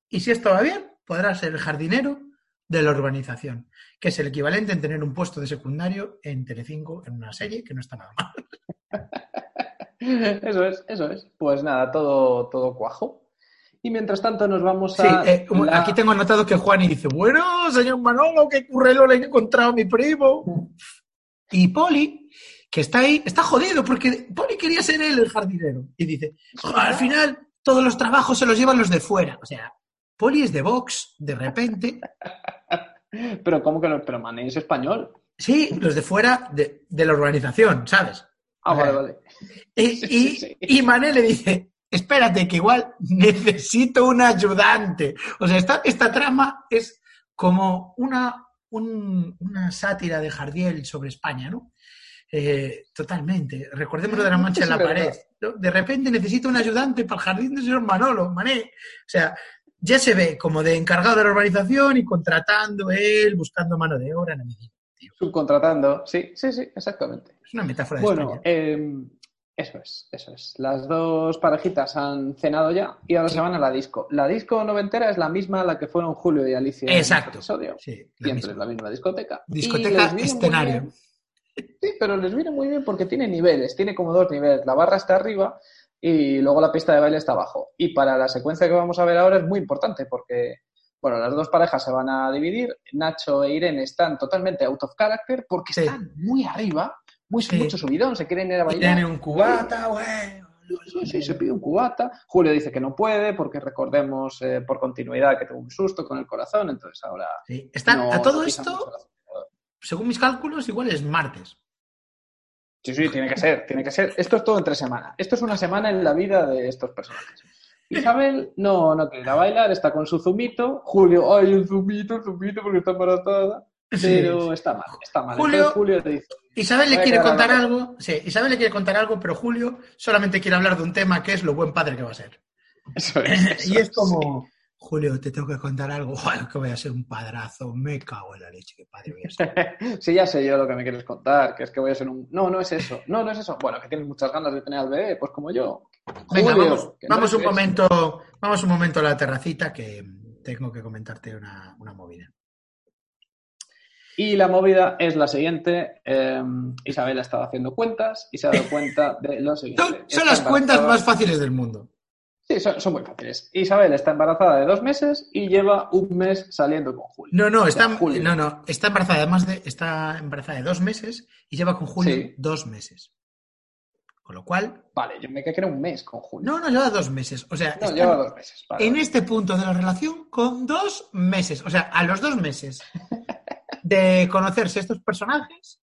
[SPEAKER 2] y si esto va bien, podrás ser el jardinero de la urbanización, que es el equivalente en tener un puesto de secundario en Telecinco en una serie que no está nada mal. [LAUGHS]
[SPEAKER 1] Eso es, eso es. Pues nada, todo, todo cuajo. Y mientras tanto nos vamos
[SPEAKER 2] Sí,
[SPEAKER 1] a...
[SPEAKER 2] eh,
[SPEAKER 1] la-
[SPEAKER 2] aquí tengo anotado que Juan y dice, bueno, señor Manolo, qué currelo le he encontrado a mi primo. Y Poli, que está ahí, está jodido porque Poli quería ser él el jardinero. Y dice, "Jo, al final todos los trabajos se los llevan los de fuera. O sea, Poli es de Vox, de repente. [LAUGHS]
[SPEAKER 1] Pero ¿cómo que no? Pero Mané es español.
[SPEAKER 2] Sí, los de fuera de, de la urbanización, ¿sabes?
[SPEAKER 1] Ah, vale, vale.
[SPEAKER 2] Y, [LAUGHS]
[SPEAKER 1] Sí, sí, sí.
[SPEAKER 2] y Mané le dice, espérate, que igual necesito un ayudante. O sea, esta, esta trama es como una, un- una sátira de Jardiel sobre España, ¿no? Eh, totalmente. Recordemos lo de la mancha en la pared. ¿no? De repente necesito un ayudante para el jardín del señor Manolo, Mané. O sea, ya se ve como de encargado de la urbanización y contratando él, buscando mano de obra. No.
[SPEAKER 1] Subcontratando. Sí, sí, sí, exactamente.
[SPEAKER 2] Es una metáfora de
[SPEAKER 1] Bueno,
[SPEAKER 2] España.
[SPEAKER 1] eh, eso es, eso es. Las dos parejitas han cenado ya y ahora
[SPEAKER 2] Sí.
[SPEAKER 1] se van a la disco. La disco noventera es la misma a la que fueron Julio y Alicia en
[SPEAKER 2] Exacto.
[SPEAKER 1] este episodio.
[SPEAKER 2] Sí,
[SPEAKER 1] Siempre es la misma discoteca.
[SPEAKER 2] Discoteca, escenario.
[SPEAKER 1] Sí, pero les viene muy bien porque tiene niveles, tiene como dos niveles. La barra está arriba y luego la pista de baile está abajo. Y para la secuencia que vamos a ver ahora es muy importante porque, bueno, las dos parejas se van a dividir. Nacho e Irene están totalmente out of character porque
[SPEAKER 2] Sí.
[SPEAKER 1] están muy arriba, muy,
[SPEAKER 2] Sí.
[SPEAKER 1] mucho subidón, se quieren ir a bailar.
[SPEAKER 2] Tiene un cubata, güey.
[SPEAKER 1] Sí, sí, se pide un cubata. Julio dice que no puede porque recordemos eh, por continuidad que tuvo un susto con el corazón, entonces ahora...
[SPEAKER 2] Sí. Está,
[SPEAKER 1] no-
[SPEAKER 2] a todo esto, según mis cálculos, igual es martes.
[SPEAKER 1] Sí, sí, tiene que ser, tiene que ser. Esto es todo entre semana. Esto es una semana en la vida de estos personajes. Isabel no, no quiere ir a bailar, está con su zumito. Julio, ay, el zumito, el zumito, porque está embarazada. Pero está mal, está mal.
[SPEAKER 2] Julio-
[SPEAKER 1] Entonces Julio le dice,
[SPEAKER 2] Isabel le quiere contar algo, sí, Isabel le quiere contar algo, pero Julio solamente quiere hablar de un tema que es lo buen padre que va a ser.
[SPEAKER 1] eso es, [LAUGHS] eso
[SPEAKER 2] y es como, Julio, te tengo que contar algo, [LAUGHS] Joder, que voy a ser un padrazo, me cago en la leche, qué padre voy a ser. [LAUGHS]
[SPEAKER 1] Sí, ya sé yo lo que me quieres contar, que es que voy a ser un... No, no es eso, no, no es eso. Bueno, que tienes muchas ganas de tener al bebé, pues como yo.
[SPEAKER 2] Venga,
[SPEAKER 1] Julio,
[SPEAKER 2] vamos,
[SPEAKER 1] no
[SPEAKER 2] un momento, vamos un momento a la terracita que tengo que comentarte una, una movida.
[SPEAKER 1] Y la movida es la siguiente. eh, Isabel ha estado haciendo cuentas y se ha dado cuenta de lo siguiente.
[SPEAKER 2] Son, las cuentas más fáciles del mundo.
[SPEAKER 1] Sí, son, son muy fáciles. Isabel está embarazada de dos meses y lleva un mes saliendo con Julio.
[SPEAKER 2] No, no, está,
[SPEAKER 1] Julio.
[SPEAKER 2] no, no, está embarazada además de, está embarazada de dos meses y lleva con Julio
[SPEAKER 1] Sí.
[SPEAKER 2] dos meses. Con lo cual,
[SPEAKER 1] Vale, yo me quedé que era un mes con Julio.
[SPEAKER 2] no, no lleva dos meses. O sea,
[SPEAKER 1] No, lleva dos meses. Vale,
[SPEAKER 2] en este punto de la relación con dos meses. O sea, a los dos meses [LAUGHS] de conocerse estos personajes,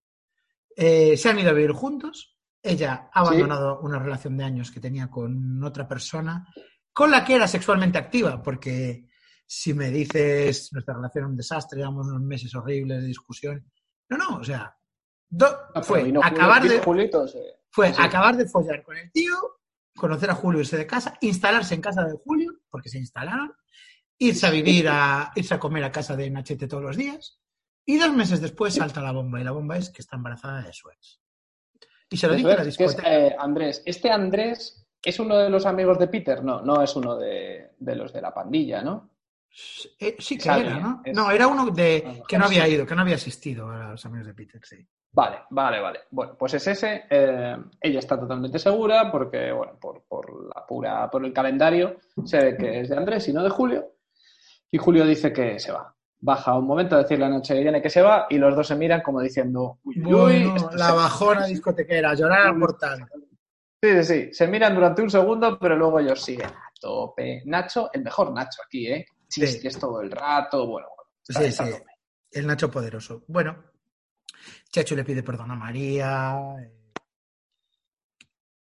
[SPEAKER 2] eh, se han ido a vivir juntos. Ella ha
[SPEAKER 1] Sí.
[SPEAKER 2] abandonado una relación de años que tenía con otra persona con la que era sexualmente activa, porque si me dices nuestra relación es un desastre, llevamos unos meses horribles de discusión. No, no, o sea, do-
[SPEAKER 1] No, pero
[SPEAKER 2] fue
[SPEAKER 1] Julio-
[SPEAKER 2] acabar de fue
[SPEAKER 1] Sí.
[SPEAKER 2] acabar de follar con el tío, conocer a Julio, irse de casa, instalarse en casa de Julio, porque se instalaron, irse a vivir a, irse a comer a casa de Nachete todos los días, y dos meses después salta la bomba, y la bomba es que está embarazada de su ex. Y se lo dije en la
[SPEAKER 1] es, que es,
[SPEAKER 2] discoteca.
[SPEAKER 1] eh, Andrés. Este Andrés es uno de los amigos de Peter. No, no es uno de, de los de la pandilla, ¿no?
[SPEAKER 2] Eh, sí que
[SPEAKER 1] sabe,
[SPEAKER 2] era, ¿no?
[SPEAKER 1] es-
[SPEAKER 2] No, era uno de,
[SPEAKER 1] A lo
[SPEAKER 2] que no había ido, que no había asistido a los amigos de Peter, sí.
[SPEAKER 1] Vale, vale, vale. Bueno, pues es ese. eh, ella está totalmente segura porque, bueno, por, por la pura, por el calendario se ve que es de Andrés y no de Julio. Y Julio dice que se va. Baja un momento a decirle a Noche a Irene que se va y los dos se miran como diciendo, uy, uy,
[SPEAKER 2] Bueno, la
[SPEAKER 1] se-
[SPEAKER 2] bajona discotequera, llorar al portal.
[SPEAKER 1] Sí, sí, sí. Se miran durante un segundo, pero luego ellos siguen a tope. Nacho, el mejor Nacho aquí, ¿eh?
[SPEAKER 2] Sí.
[SPEAKER 1] Chistes todo el rato, bueno, bueno. está-
[SPEAKER 2] Sí,
[SPEAKER 1] está
[SPEAKER 2] sí.
[SPEAKER 1] tope.
[SPEAKER 2] El Nacho poderoso. Bueno, Chacho le pide perdón a María. eh,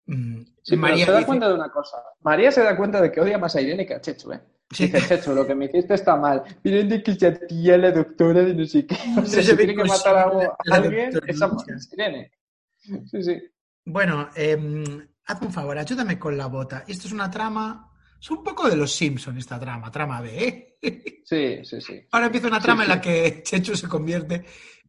[SPEAKER 2] mm,
[SPEAKER 1] Sí,
[SPEAKER 2] María
[SPEAKER 1] se da
[SPEAKER 2] dice-
[SPEAKER 1] cuenta de una cosa. María se da cuenta de que odia más a Irene que a Chechu, ¿eh?
[SPEAKER 2] Sí.
[SPEAKER 1] Dice, Chechu, lo que me hiciste está mal. Irene que se tía la doctora de no sé qué. O sea,
[SPEAKER 2] se
[SPEAKER 1] si tiene que matar a, alguien, esa Irene. Sí, sí.
[SPEAKER 2] Bueno, eh, hazme un favor, ayúdame con la bota. Esto es una trama. Es un poco de los Simpsons esta trama, trama B. ¿eh?
[SPEAKER 1] Sí, sí, sí.
[SPEAKER 2] Ahora empieza una
[SPEAKER 1] Sí,
[SPEAKER 2] trama en
[SPEAKER 1] sí.
[SPEAKER 2] la que Chechu se convierte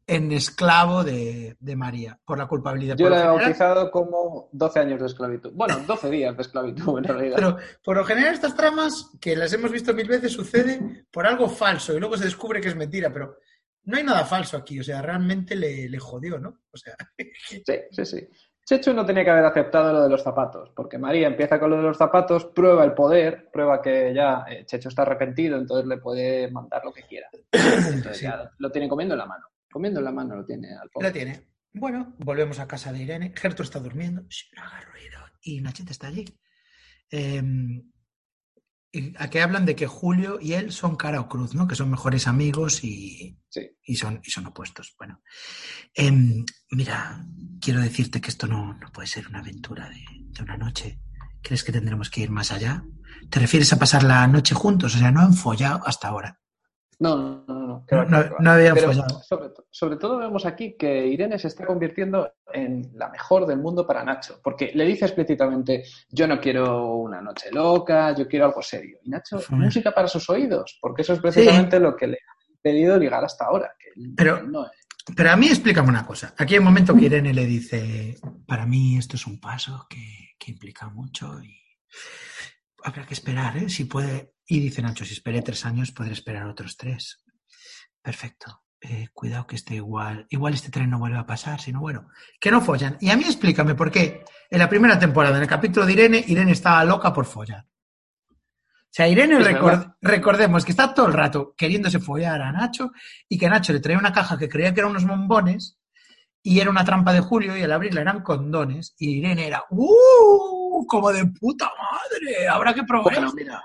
[SPEAKER 2] en esclavo de, de María por la culpabilidad.
[SPEAKER 1] Yo
[SPEAKER 2] Por
[SPEAKER 1] la
[SPEAKER 2] lo
[SPEAKER 1] he bautizado como 12 años de esclavitud. Bueno, 12 días de esclavitud, en realidad.
[SPEAKER 2] Pero por lo general estas tramas, que las hemos visto mil veces, suceden por algo falso y luego se descubre que es mentira, pero no hay nada falso aquí, o sea, realmente le, le jodió, ¿no? O sea, [LAUGHS]
[SPEAKER 1] Sí, sí, sí. Chechu no tenía que haber aceptado lo de los zapatos, porque María empieza con lo de los zapatos, prueba el poder, prueba que ya eh, Chechu está arrepentido, entonces le puede mandar lo que quiera. [COUGHS] Entonces
[SPEAKER 2] Sí.
[SPEAKER 1] ya lo tiene comiendo en la mano. Comiendo en la mano lo tiene al
[SPEAKER 2] la
[SPEAKER 1] pobre.
[SPEAKER 2] tiene. Bueno, volvemos a casa de Irene. Gertrude está durmiendo, Shh, no haga ruido. Y Nachete está allí. Eh, y a que hablan de que Julio y él son cara o cruz, ¿no? Que son mejores amigos y,
[SPEAKER 1] Sí.
[SPEAKER 2] y son, y son opuestos. Bueno, Em, mira, quiero decirte que esto no, no puede ser una aventura de, de una noche. ¿Crees que tendremos que ir más allá? ¿Te refieres a pasar la noche juntos? O sea, no han follado hasta ahora.
[SPEAKER 1] No, no, no. No, que
[SPEAKER 2] No,
[SPEAKER 1] va, que
[SPEAKER 2] no-
[SPEAKER 1] va, que va.
[SPEAKER 2] no habían
[SPEAKER 1] Pero. Sobre, to- sobre todo vemos aquí que Irene se está convirtiendo en la mejor del mundo para Nacho, porque le dice explícitamente, yo no quiero una noche loca, yo quiero algo serio. Y Nacho, música para sus oídos, porque eso es precisamente lo que le ha impedido ligar hasta ahora. Que él-
[SPEAKER 2] Pero-
[SPEAKER 1] no es.
[SPEAKER 2] Pero a mí explícame una cosa. Aquí hay un momento que Irene le dice, para mí esto es un paso que, que implica mucho y habrá que esperar, ¿eh? Si puede... Y dice Nacho, si esperé tres años, podré esperar otros tres. Perfecto. Eh, cuidado que esté igual. Igual este tren no vuelve a pasar, sino bueno, que no follan. Y a mí explícame por qué en la primera temporada, en el capítulo de Irene, Irene estaba loca por follar. O sea, Irene, record- recordemos que está todo el rato queriéndose follar a Nacho y que Nacho le traía una caja que creía que eran unos bombones y era una trampa de Julio y al abrirla eran condones y Irene era ¡Uh! Como de puta madre, habrá que probarlo,
[SPEAKER 1] Bueno.
[SPEAKER 2] mira.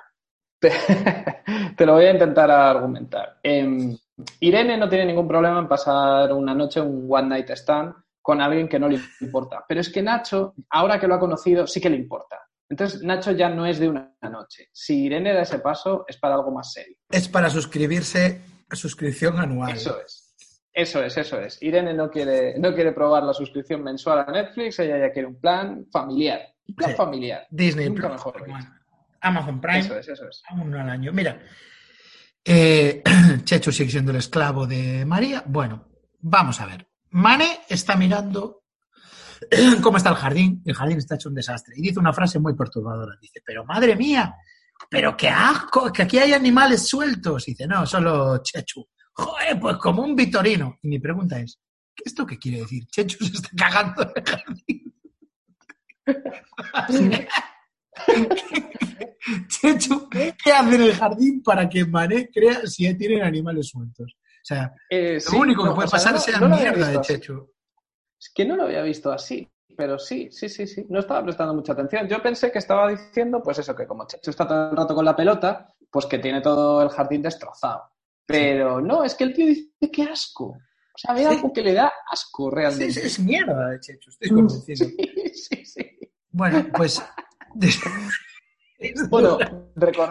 [SPEAKER 1] Te, [LAUGHS] te lo voy a intentar argumentar. Em, Irene no tiene ningún problema en pasar una noche, un one night stand, con alguien que no le importa. Pero es que Nacho, ahora que lo ha conocido, sí que le importa. Entonces, Nacho ya no es de una noche. Si Irene da ese paso, es para algo más serio.
[SPEAKER 2] Es para suscribirse a suscripción anual.
[SPEAKER 1] Eso es. Eso es, eso es. Irene no quiere, no quiere probar la suscripción mensual a Netflix, ella ya quiere un plan familiar. Un plan
[SPEAKER 2] Sí.
[SPEAKER 1] familiar.
[SPEAKER 2] Disney
[SPEAKER 1] Nunca
[SPEAKER 2] Plus,
[SPEAKER 1] mejor
[SPEAKER 2] bueno,
[SPEAKER 1] dicho.
[SPEAKER 2] Amazon Prime,
[SPEAKER 1] Eso es, eso es.
[SPEAKER 2] a uno al año. Mira, eh, [CLEARS THROAT] Chechu sigue siendo el esclavo de María. Bueno, vamos a ver. Mané está mirando [CLEARS THROAT] cómo está el jardín. El jardín está hecho un desastre. Y dice una frase muy perturbadora. Dice, pero madre mía, pero qué asco, que aquí hay animales sueltos. Y dice, no, solo Chechu. Joder, pues como un vitorino. Y mi pregunta es, ¿qué esto qué quiere decir? Chechu se está cagando en el jardín. [LAUGHS] Chechu, ¿qué hace en el jardín para que Mané crea si tienen animales sueltos? O sea,
[SPEAKER 1] Eh,
[SPEAKER 2] lo
[SPEAKER 1] sí,
[SPEAKER 2] único que puede
[SPEAKER 1] sea,
[SPEAKER 2] pasar
[SPEAKER 1] no-
[SPEAKER 2] sea
[SPEAKER 1] no
[SPEAKER 2] mierda de
[SPEAKER 1] así.
[SPEAKER 2] Chechu.
[SPEAKER 1] Es que no lo había visto así, pero sí, sí, sí, sí. No estaba prestando mucha atención. Yo pensé que estaba diciendo, pues eso, que como Chechu está todo el rato con la pelota, pues que tiene todo el jardín destrozado. Pero no, es que el tío dice que asco. O sea, ve algo que le da asco
[SPEAKER 2] Sí,
[SPEAKER 1] realmente.
[SPEAKER 2] es, mierda de Chechu, estoy convencido. [LAUGHS]
[SPEAKER 1] Sí, sí, sí.
[SPEAKER 2] Bueno, pues. [LAUGHS]
[SPEAKER 1] Bueno,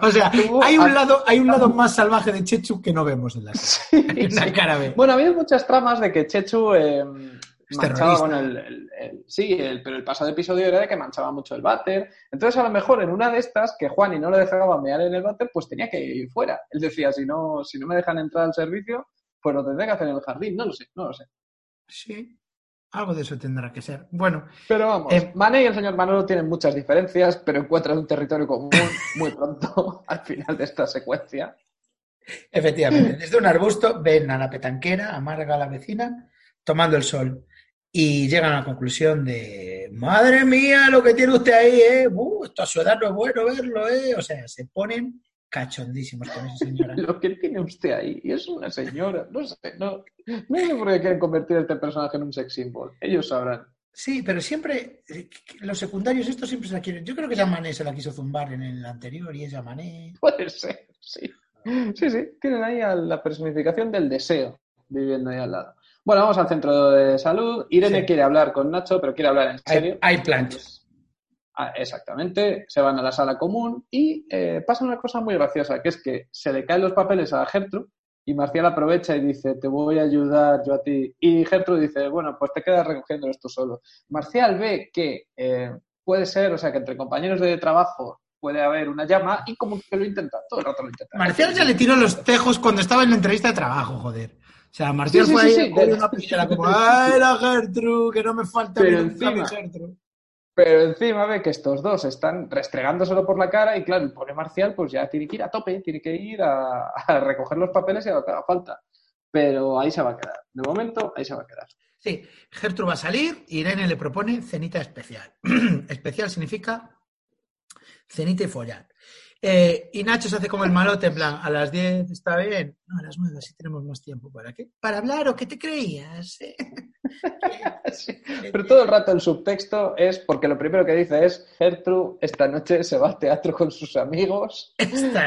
[SPEAKER 2] o sea, hay un, lado, hay un lado más salvaje de Chechu que no vemos en la.
[SPEAKER 1] Sí, [LAUGHS]
[SPEAKER 2] En la cara.
[SPEAKER 1] Bueno, ha habido muchas tramas de que Chechu eh, manchaba, bueno, el, el- el- sí, pero el pasado episodio era de que manchaba mucho el váter. Entonces, a lo mejor en una de estas, que Juani no le dejaba mear en el váter, pues tenía que ir fuera. Él decía, si no, si no me dejan entrar al servicio, pues lo tendré que hacer en el jardín. No lo sé, no lo sé.
[SPEAKER 2] Sí, algo de eso tendrá que ser. Bueno,
[SPEAKER 1] Pero vamos,
[SPEAKER 2] Eh,
[SPEAKER 1] Mane y el señor Manolo tienen muchas diferencias, pero encuentran un territorio común muy pronto [LAUGHS] al final de esta secuencia.
[SPEAKER 2] Efectivamente, desde un arbusto ven a la petanquera, amarga a la vecina, tomando el sol. Y llegan a la conclusión de, madre mía, lo que tiene usted ahí, ¿eh? Uh, esto a su edad no es bueno verlo, ¿eh? O sea, se ponen cachondísimos con esa señora. [LAUGHS]
[SPEAKER 1] Lo que tiene usted ahí es una señora. No sé, no, no sé por qué quieren convertir a este personaje en un sex symbol. Ellos sabrán.
[SPEAKER 2] Sí, pero siempre, eh, los secundarios estos siempre se la quieren. Yo creo que Mané se la quiso zumbar en el anterior y es Mané.
[SPEAKER 1] Puede ser, sí. Sí, sí, tienen ahí a la personificación del deseo viviendo ahí al lado. Bueno, vamos al centro de salud. Irene
[SPEAKER 2] Sí.
[SPEAKER 1] quiere hablar con Nacho, pero quiere hablar en serio.
[SPEAKER 2] Hay, hay planchas.
[SPEAKER 1] Ah, exactamente, se van a la sala común y eh, pasa una cosa muy graciosa, que es que se le caen los papeles a Gertrude y Marcial aprovecha y dice, te voy a ayudar yo a ti. Y Gertrude dice, bueno, pues te quedas recogiéndolos tú solo. Marcial ve que eh, puede ser, o sea, que entre compañeros de trabajo puede haber una llama y como que lo intenta, todo el rato lo intenta.
[SPEAKER 2] Marcial ya le tiró los tejos cuando estaba en la entrevista de trabajo, joder. O sea, Marcial
[SPEAKER 1] Sí,
[SPEAKER 2] fue
[SPEAKER 1] sí,
[SPEAKER 2] ahí
[SPEAKER 1] sí,
[SPEAKER 2] una pichera como, [LAUGHS] ¡ay, la Gertrude! Que no me falta
[SPEAKER 1] Pero encima-
[SPEAKER 2] Gertrude.
[SPEAKER 1] Pero encima ve que estos dos están restregándoselo por la cara y claro, el pobre Marcial pues ya tiene que ir a tope, tiene que ir a, a recoger los papeles y a lo que haga falta. Pero ahí se va a quedar. De momento, ahí se va a quedar.
[SPEAKER 2] Sí, Gertrude va a salir y Irene le propone cenita especial. [CLEARS THROAT] especial significa cenita y follar. Eh, y Nacho se hace como el malote, en plan, a las 10 está bien. No, a las 9 así tenemos más tiempo. ¿Para qué? Para hablar o qué te creías. eh? [LAUGHS]
[SPEAKER 1] Sí, Pero todo el rato el subtexto es porque lo primero que dice es Gertrude esta noche se va al teatro con sus amigos,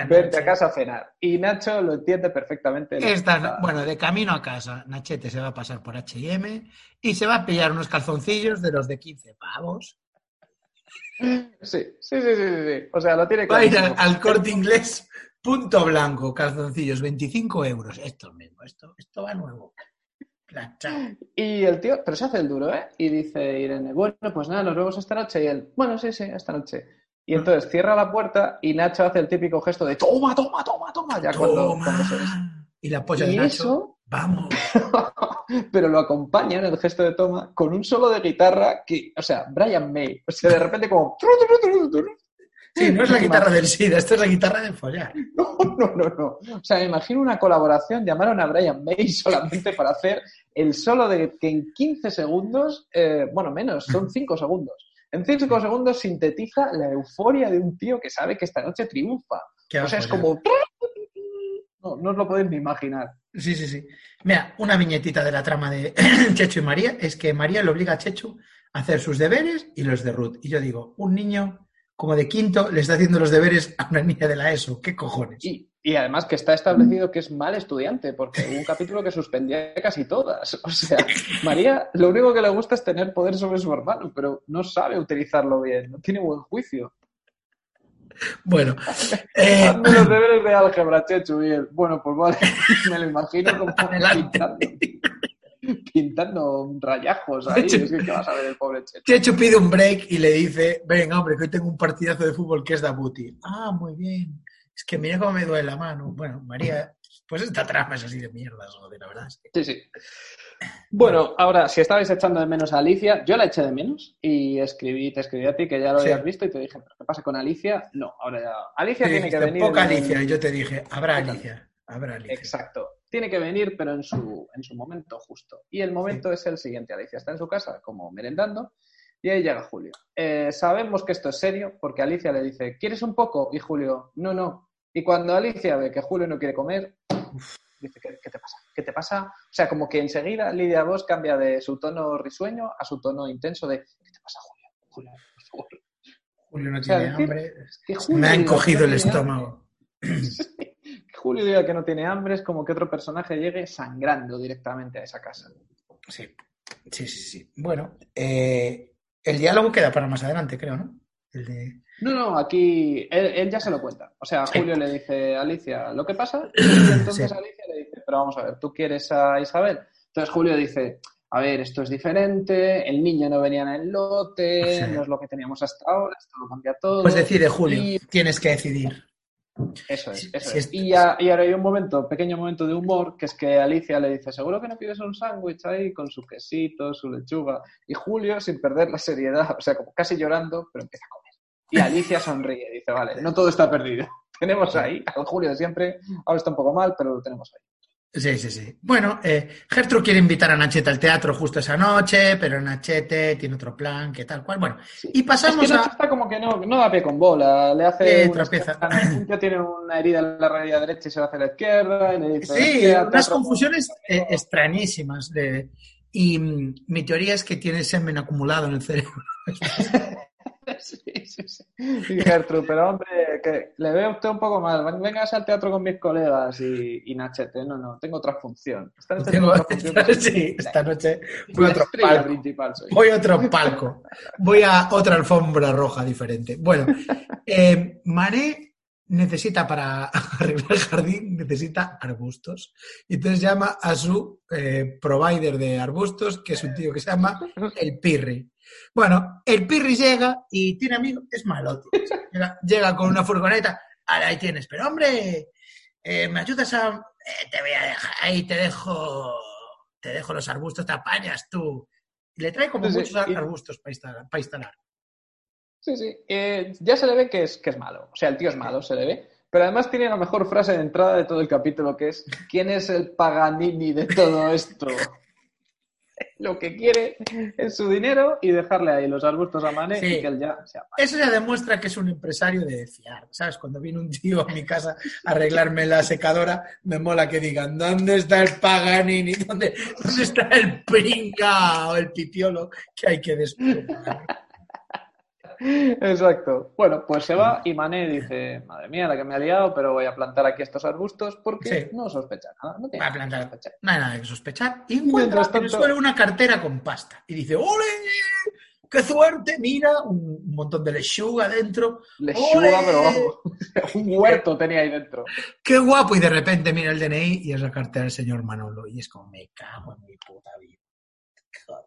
[SPEAKER 1] vente a casa a cenar. Y Nacho lo entiende perfectamente.
[SPEAKER 2] Esta no- bueno, de camino a casa, Nachete se va a pasar por H&M y se va a pillar unos calzoncillos de los de 15 pavos.
[SPEAKER 1] Sí, sí, sí, sí, sí, sí. O sea, lo tiene
[SPEAKER 2] Va a ir al, corte inglés, punto blanco, calzoncillos, 25 euros. Esto mismo, esto, esto va nuevo. Planchado.
[SPEAKER 1] Y el tío, pero se hace el duro, ¿eh? Y dice Irene, bueno, pues nada, nos vemos esta noche. Y él, bueno, sí, sí, esta noche. Y entonces cierra la puerta y Nacho hace el típico gesto de toma, toma, toma, toma, ya cuando,
[SPEAKER 2] Toma.
[SPEAKER 1] cuando se
[SPEAKER 2] Y la polla de Nacho.
[SPEAKER 1] eso,
[SPEAKER 2] Vamos. [LAUGHS]
[SPEAKER 1] pero lo acompaña en el gesto de toma con un solo de guitarra que, o sea, Brian May, o sea, de repente como...
[SPEAKER 2] Sí, no es la guitarra del SIDA, esto es la guitarra del follar. [LAUGHS]
[SPEAKER 1] No, no, no, no. O sea, me imagino una colaboración, llamaron a Brian May [LAUGHS] solamente para hacer el solo de que en 15 segundos, eh, bueno, menos, son 5 segundos. En 5 segundos sintetiza la euforia de un tío que sabe que esta noche triunfa. O sea, es como... No, no os lo podéis ni imaginar.
[SPEAKER 2] Sí, sí, sí. Mira, una viñetita de la trama de [CLEARS THROAT] Chechu y María es que María le obliga a Chechu a hacer sus deberes y los de Ruth. Y yo digo, un niño como de quinto le está haciendo los deberes a una niña de la ESO. ¿Qué cojones?
[SPEAKER 1] Y, y además que está establecido que es mal estudiante, porque hubo un capítulo que suspendía casi todas. O sea, María lo único que le gusta es tener poder sobre su hermano, pero no sabe utilizarlo bien, no tiene buen juicio.
[SPEAKER 2] Bueno, [LAUGHS] eh,
[SPEAKER 1] Hazme los [LAUGHS] deberes de álgebra, Chechu. Él, bueno, pues [LAUGHS] vale, me lo imagino como pintando, pintando rayajos ahí. Es que, ¿qué vas a ver el pobre Chechu?
[SPEAKER 2] Chechu pide un break y le dice, venga, hombre, que hoy tengo un partidazo de fútbol que es de Abuti. Ah, muy bien. Es que mira cómo me duele la mano. Bueno, María, pues esta trama es así de mierda, joder, la verdad.
[SPEAKER 1] Sí, sí. Bueno, ahora, si estabais echando de menos a Alicia, yo la eché de menos y escribí, te escribí a ti que ya lo
[SPEAKER 2] Sí.
[SPEAKER 1] habías visto y te dije, ¿pero qué pasa con Alicia? No, ahora ya. Alicia tiene que venir.
[SPEAKER 2] poca Alicia. Y yo te dije, habrá Alicia. Habrá Alicia.
[SPEAKER 1] Exacto. Tiene que venir, pero en su, en su momento justo. Y el momento es el siguiente. Alicia está en su casa, como merendando, y ahí llega Julio. Eh, sabemos que esto es serio porque Alicia le dice, ¿quieres un poco? Y Julio, no, no. Y cuando Alicia ve que Julio no quiere comer, dice, ¿qué, qué te pasa? ¿Qué te pasa? O sea, como que enseguida Lidia Vos cambia de su tono risueño a su tono intenso de, ¿qué te pasa, Julio? Julio, por favor.
[SPEAKER 2] Julio no
[SPEAKER 1] O sea,
[SPEAKER 2] tiene hambre.
[SPEAKER 1] Que Julio
[SPEAKER 2] Me ha
[SPEAKER 1] diga que
[SPEAKER 2] encogido
[SPEAKER 1] no
[SPEAKER 2] el estómago. [LAUGHS]
[SPEAKER 1] Julio diga que no tiene hambre es como que otro personaje llegue sangrando directamente a esa casa.
[SPEAKER 2] Sí, sí, sí. sí. Bueno, eh, el diálogo queda para más adelante, creo, ¿no? El de...
[SPEAKER 1] No, no, aquí él, él ya se lo cuenta. O sea,
[SPEAKER 2] Sí.
[SPEAKER 1] Julio le dice a Alicia lo que pasa [CLEARS THROAT] y entonces
[SPEAKER 2] Sí.
[SPEAKER 1] Alicia pero vamos a ver, ¿tú quieres a Isabel? Entonces Julio dice, a ver, esto es diferente, el niño no venía en el lote,
[SPEAKER 2] Sí.
[SPEAKER 1] no es lo que teníamos hasta ahora, esto lo cambia todo.
[SPEAKER 2] Pues decide, Julio,
[SPEAKER 1] Y-
[SPEAKER 2] tienes que decidir.
[SPEAKER 1] Eso es, eso
[SPEAKER 2] sí,
[SPEAKER 1] es. Y, ya- y ahora hay un momento, pequeño momento de humor, que es que Alicia le dice, seguro que no quieres un sándwich ahí con su quesito, su lechuga. Y Julio, sin perder la seriedad, o sea, como casi llorando, pero empieza a comer. Y Alicia sonríe, dice, vale, no todo está perdido. [LAUGHS] Tenemos ahí al Julio de siempre, ahora está un poco mal, pero lo tenemos ahí.
[SPEAKER 2] Sí, sí, sí. Bueno, eh, Gertrude quiere invitar a Nachete al teatro justo esa noche, pero Nachete tiene otro plan, que tal cual. Bueno, y
[SPEAKER 1] Es
[SPEAKER 2] pasamos
[SPEAKER 1] que Nacho
[SPEAKER 2] a...
[SPEAKER 1] está como que no, no da pie con bola, le hace...
[SPEAKER 2] Eh,
[SPEAKER 1] escándalo. Un [LAUGHS] tiene una herida en la rodilla derecha y se va hacia la izquierda, y le dice...
[SPEAKER 2] Sí,
[SPEAKER 1] "Hostia,
[SPEAKER 2] unas
[SPEAKER 1] teatro".
[SPEAKER 2] confusiones eh, extrañísimas. De... Y mm, mi teoría es que tiene semen acumulado en el cerebro. [LAUGHS]
[SPEAKER 1] Sí, sí, sí. Y Gertrude, pero hombre, que le veo a usted un poco mal. Ven- Vengas al teatro con mis colegas y, y Nachete. No, no, tengo otra función. Esta noche
[SPEAKER 2] Tengo-
[SPEAKER 1] otra función.
[SPEAKER 2] sí, [LAUGHS] esta noche voy a otro palco.
[SPEAKER 1] principal soy.
[SPEAKER 2] Voy a otro palco. Voy a otra alfombra roja diferente. Bueno, eh, Mané necesita para [LAUGHS] arreglar el jardín, necesita arbustos. Y entonces llama a su eh, provider de arbustos, que es un tío que se llama [LAUGHS] el Pirri. Bueno, el Pirri llega y tiene amigos, es malo, tío. Llega, llega con una furgoneta, ahora ahí tienes, pero hombre, eh, me ayudas a... eh, te voy a dejar, ahí te dejo, te dejo los arbustos, te apañas tú. Y le trae como
[SPEAKER 1] Sí,
[SPEAKER 2] muchos arbustos para instalar. para instalar.
[SPEAKER 1] Sí, sí. Eh, ya se le ve que es, que es malo. O sea, el tío es malo, se le ve. Pero además tiene la mejor frase de entrada de todo el capítulo, que es ¿Quién es el Paganini de todo esto? [LAUGHS] Lo que quiere es su dinero y dejarle ahí los arbustos a Mané
[SPEAKER 2] Sí.
[SPEAKER 1] y que él ya se apañe.
[SPEAKER 2] Eso ya demuestra que es un empresario de fiar, ¿sabes? Cuando viene un tío a mi casa a arreglarme la secadora, me mola que digan, ¿dónde está el Paganini? ¿Dónde, dónde está el pringa o el pipiolo que hay que desplumar?
[SPEAKER 1] Exacto. Bueno, pues se va y Mané dice, madre mía, la que me ha liado, pero voy a plantar aquí estos arbustos porque
[SPEAKER 2] Sí.
[SPEAKER 1] no sospecha nada. No tiene
[SPEAKER 2] Va a
[SPEAKER 1] que
[SPEAKER 2] plantar.
[SPEAKER 1] sospechar.
[SPEAKER 2] No hay nada que sospechar. Y encuentra el
[SPEAKER 1] tanto-
[SPEAKER 2] suelo una cartera con pasta. Y dice, ¡ole! ¡Qué suerte! Mira, un, montón de lechuga dentro.
[SPEAKER 1] Lechuga, pero vamos, [LAUGHS] un huerto tenía ahí dentro.
[SPEAKER 2] ¡Qué guapo! Y de repente mira el DNI y es la cartera del señor Manolo. Y es como, me cago en mi puta vida. Joder.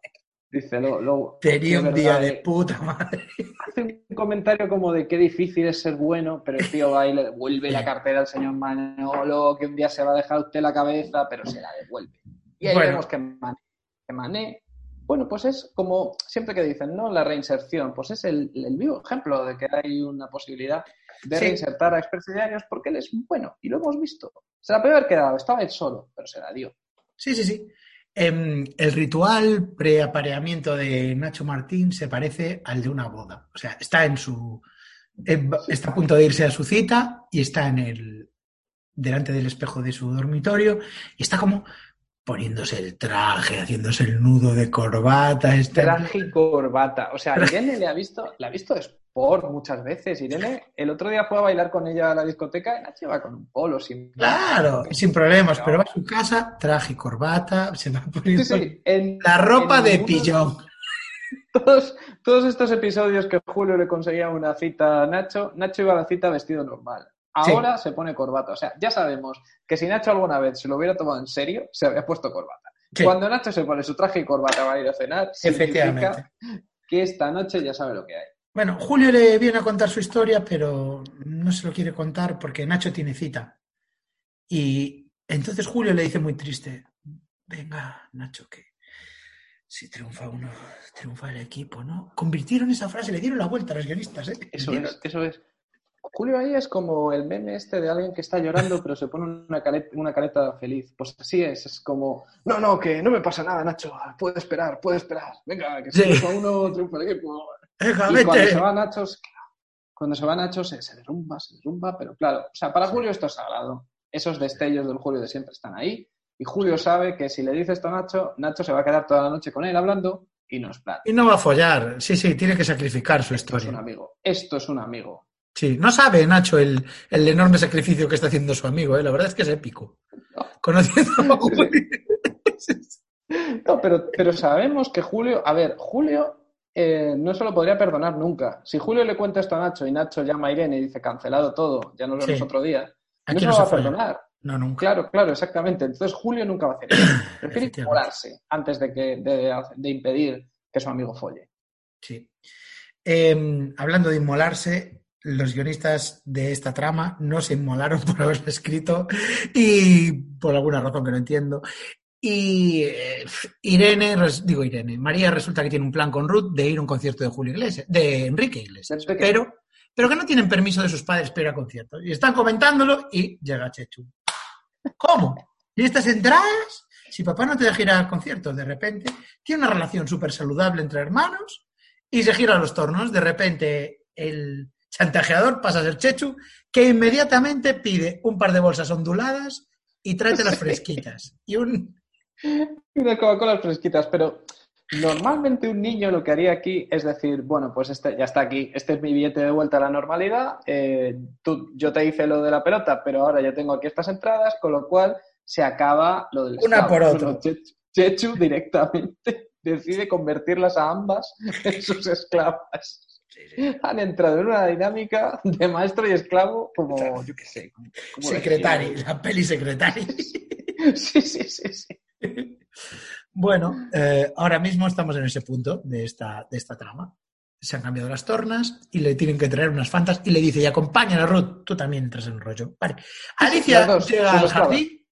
[SPEAKER 1] Dice, lo, lo-
[SPEAKER 2] Tenía un día de
[SPEAKER 1] eh,
[SPEAKER 2] puta madre.
[SPEAKER 1] hace un comentario como de qué difícil es ser bueno, pero el tío va y le devuelve la [LAUGHS] cartera al señor Manolo, que un día se va a dejar usted la cabeza, pero se la devuelve. Y ahí
[SPEAKER 2] Bueno.
[SPEAKER 1] vemos que Mané, que Mané, bueno, pues es como siempre que dicen, ¿no? La reinserción, pues es el, el vivo ejemplo de que hay una posibilidad de
[SPEAKER 2] Sí.
[SPEAKER 1] reinsertar a expresidiarios porque él es bueno y lo hemos visto. Se la puede haber quedado, estaba él solo, pero se la dio.
[SPEAKER 2] Sí, sí, sí. Em, el ritual preapareamiento de Nacho Martín se parece al de una boda. O sea, está en su. em, Está a punto de irse a su cita y está en el. delante del espejo de su dormitorio y está como poniéndose el traje, haciéndose el nudo de corbata. Está
[SPEAKER 1] Traje y corbata. O sea, [LAUGHS] Irene le ha visto, la ha visto sport muchas veces. Irene, el otro día fue a bailar con ella a la discoteca y Nacho va con un polo sin.
[SPEAKER 2] Claro, sin problemas, pero va a su casa, traje y corbata, se va poniendo
[SPEAKER 1] Sí, sí, en-
[SPEAKER 2] la ropa
[SPEAKER 1] en
[SPEAKER 2] de pillón. [LAUGHS]
[SPEAKER 1] Todos, Todos estos episodios que Julio le conseguía una cita a Nacho, Nacho iba a la cita vestido normal. Ahora se pone corbata. O sea, ya sabemos que si Nacho alguna vez se lo hubiera tomado en serio, se había puesto corbata. Cuando Nacho se pone su traje y corbata para ir a cenar,
[SPEAKER 2] Efectivamente.
[SPEAKER 1] que esta noche ya sabe lo que hay.
[SPEAKER 2] Bueno, Julio le viene a contar su historia, pero no se lo quiere contar porque Nacho tiene cita. Y entonces Julio le dice muy triste, venga, Nacho, que si triunfa uno, triunfa el equipo, ¿no? Convirtieron esa frase, le dieron la vuelta a los guionistas, ¿eh?
[SPEAKER 1] Eso es, eso es. Julio ahí es como el meme este de alguien que está llorando pero se pone una careta, una careta feliz. Pues así es, es como, no, no, que no me pasa nada, Nacho, puede esperar, puede esperar. Venga, que si
[SPEAKER 2] Sí.
[SPEAKER 1] triunfa uno, triunfa el equipo. Y cuando se va Nacho, cuando se va Nacho se, se derrumba, se derrumba, pero claro, o sea, para Julio esto es sagrado. Esos destellos del Julio de siempre están ahí. Y Julio sabe que si le dice esto a Nacho, Nacho se va a quedar toda la noche con él hablando y no es plan.
[SPEAKER 2] Y no va a follar. Sí, sí, tiene que sacrificar su
[SPEAKER 1] Esto es un amigo. Esto es un amigo.
[SPEAKER 2] Sí, no sabe Nacho el, el enorme sacrificio que está haciendo su amigo, ¿eh? La verdad es que es épico. Conociendo a [LAUGHS] Julio.
[SPEAKER 1] No, pero, pero sabemos que Julio, a ver, Julio eh, no se lo podría perdonar nunca. Si Julio le cuenta esto a Nacho y Nacho llama a Irene y dice cancelado todo, ya nos vemos
[SPEAKER 2] Sí.
[SPEAKER 1] otro día, no se lo va a perdonar.
[SPEAKER 2] No, nunca.
[SPEAKER 1] Claro, claro, exactamente. Entonces Julio nunca va a hacer eso. [CLEARS THROAT] Prefiere inmolarse antes de, que, de, de impedir que su amigo folle.
[SPEAKER 2] Sí. Eh, hablando de inmolarse, los guionistas de esta trama no se inmolaron [LAUGHS] por haberlo escrito y por alguna razón que no entiendo. Y eh, Irene, digo Irene, María resulta que tiene un plan con Ruth de ir a un concierto de Julio Iglesias, de Enrique Iglesias, pero, pero que no tienen permiso de sus padres para ir a conciertos. Y están comentándolo y llega Chechu. ¿Cómo? ¿Y estas entradas? Si papá no te deja ir a conciertos, de repente, tiene una relación súper saludable entre hermanos y se gira los tornos. De repente, el chantajeador pasa a ser Chechu, que inmediatamente pide un par de bolsas onduladas y tráete las [LAUGHS] fresquitas. Y un.
[SPEAKER 1] Y unas Coca-Colas fresquitas, pero normalmente un niño lo que haría aquí es decir, bueno, pues este ya está aquí, este es mi billete de vuelta a la normalidad, eh, tú, yo te hice lo de la pelota, pero ahora ya tengo aquí estas entradas, con lo cual se acaba lo del
[SPEAKER 2] Una por otro.
[SPEAKER 1] No, Chechu, directamente [LAUGHS] decide convertirlas a ambas [LAUGHS] en sus esclavas. Han entrado en una dinámica de maestro y esclavo como, yo qué sé, como, como
[SPEAKER 2] Secretari, la peli secretari. [LAUGHS]
[SPEAKER 1] Sí, sí, sí, sí. [LAUGHS]
[SPEAKER 2] Bueno, eh, ahora mismo estamos en ese punto de esta, de esta trama. Se han cambiado las tornas y le tienen que traer unas fantas y le dice, y acompañan a Ruth, tú también entras en el rollo. Vale. Alicia
[SPEAKER 1] dos,
[SPEAKER 2] llega al jardín,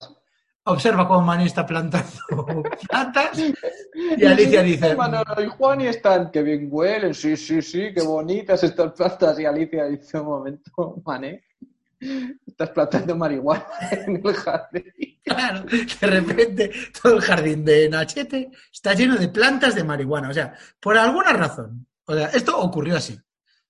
[SPEAKER 2] observa cómo Manny está plantando [LAUGHS] plantas y Alicia dice,
[SPEAKER 1] Manolo y Juan y están, que bien huelen, sí, sí, sí, qué bonitas estas plantas. Y Alicia dice, un momento, Mané, estás plantando marihuana [LAUGHS] en el jardín.
[SPEAKER 2] Claro, de repente todo el jardín de Nachete está lleno de plantas de marihuana. O sea, por alguna razón. O sea, esto ocurrió así.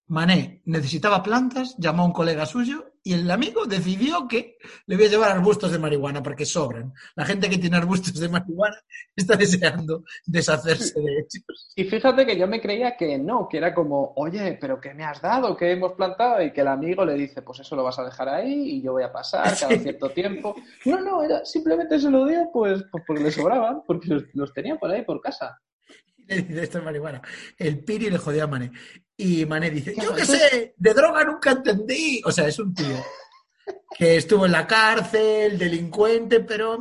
[SPEAKER 2] Mané necesitaba plantas, llamó a un colega suyo y el amigo decidió que le voy a llevar arbustos de marihuana porque sobran. La gente que tiene arbustos de marihuana está deseando deshacerse de ellos.
[SPEAKER 1] Y fíjate que yo me creía que no, que era como, oye, pero ¿qué me has dado? ¿Qué hemos plantado? Y que el amigo le dice, pues eso lo vas a dejar ahí y yo voy a pasar cada cierto tiempo. No, no, era, simplemente se lo dio pues, pues porque le sobraban, porque los, los tenía por ahí por casa. [LAUGHS]
[SPEAKER 2] Le dice, esto es marihuana. El Piri le jodió a Mané. Y Mané dice, yo qué sé, de droga nunca entendí. O sea, es un tío que estuvo en la cárcel, delincuente, pero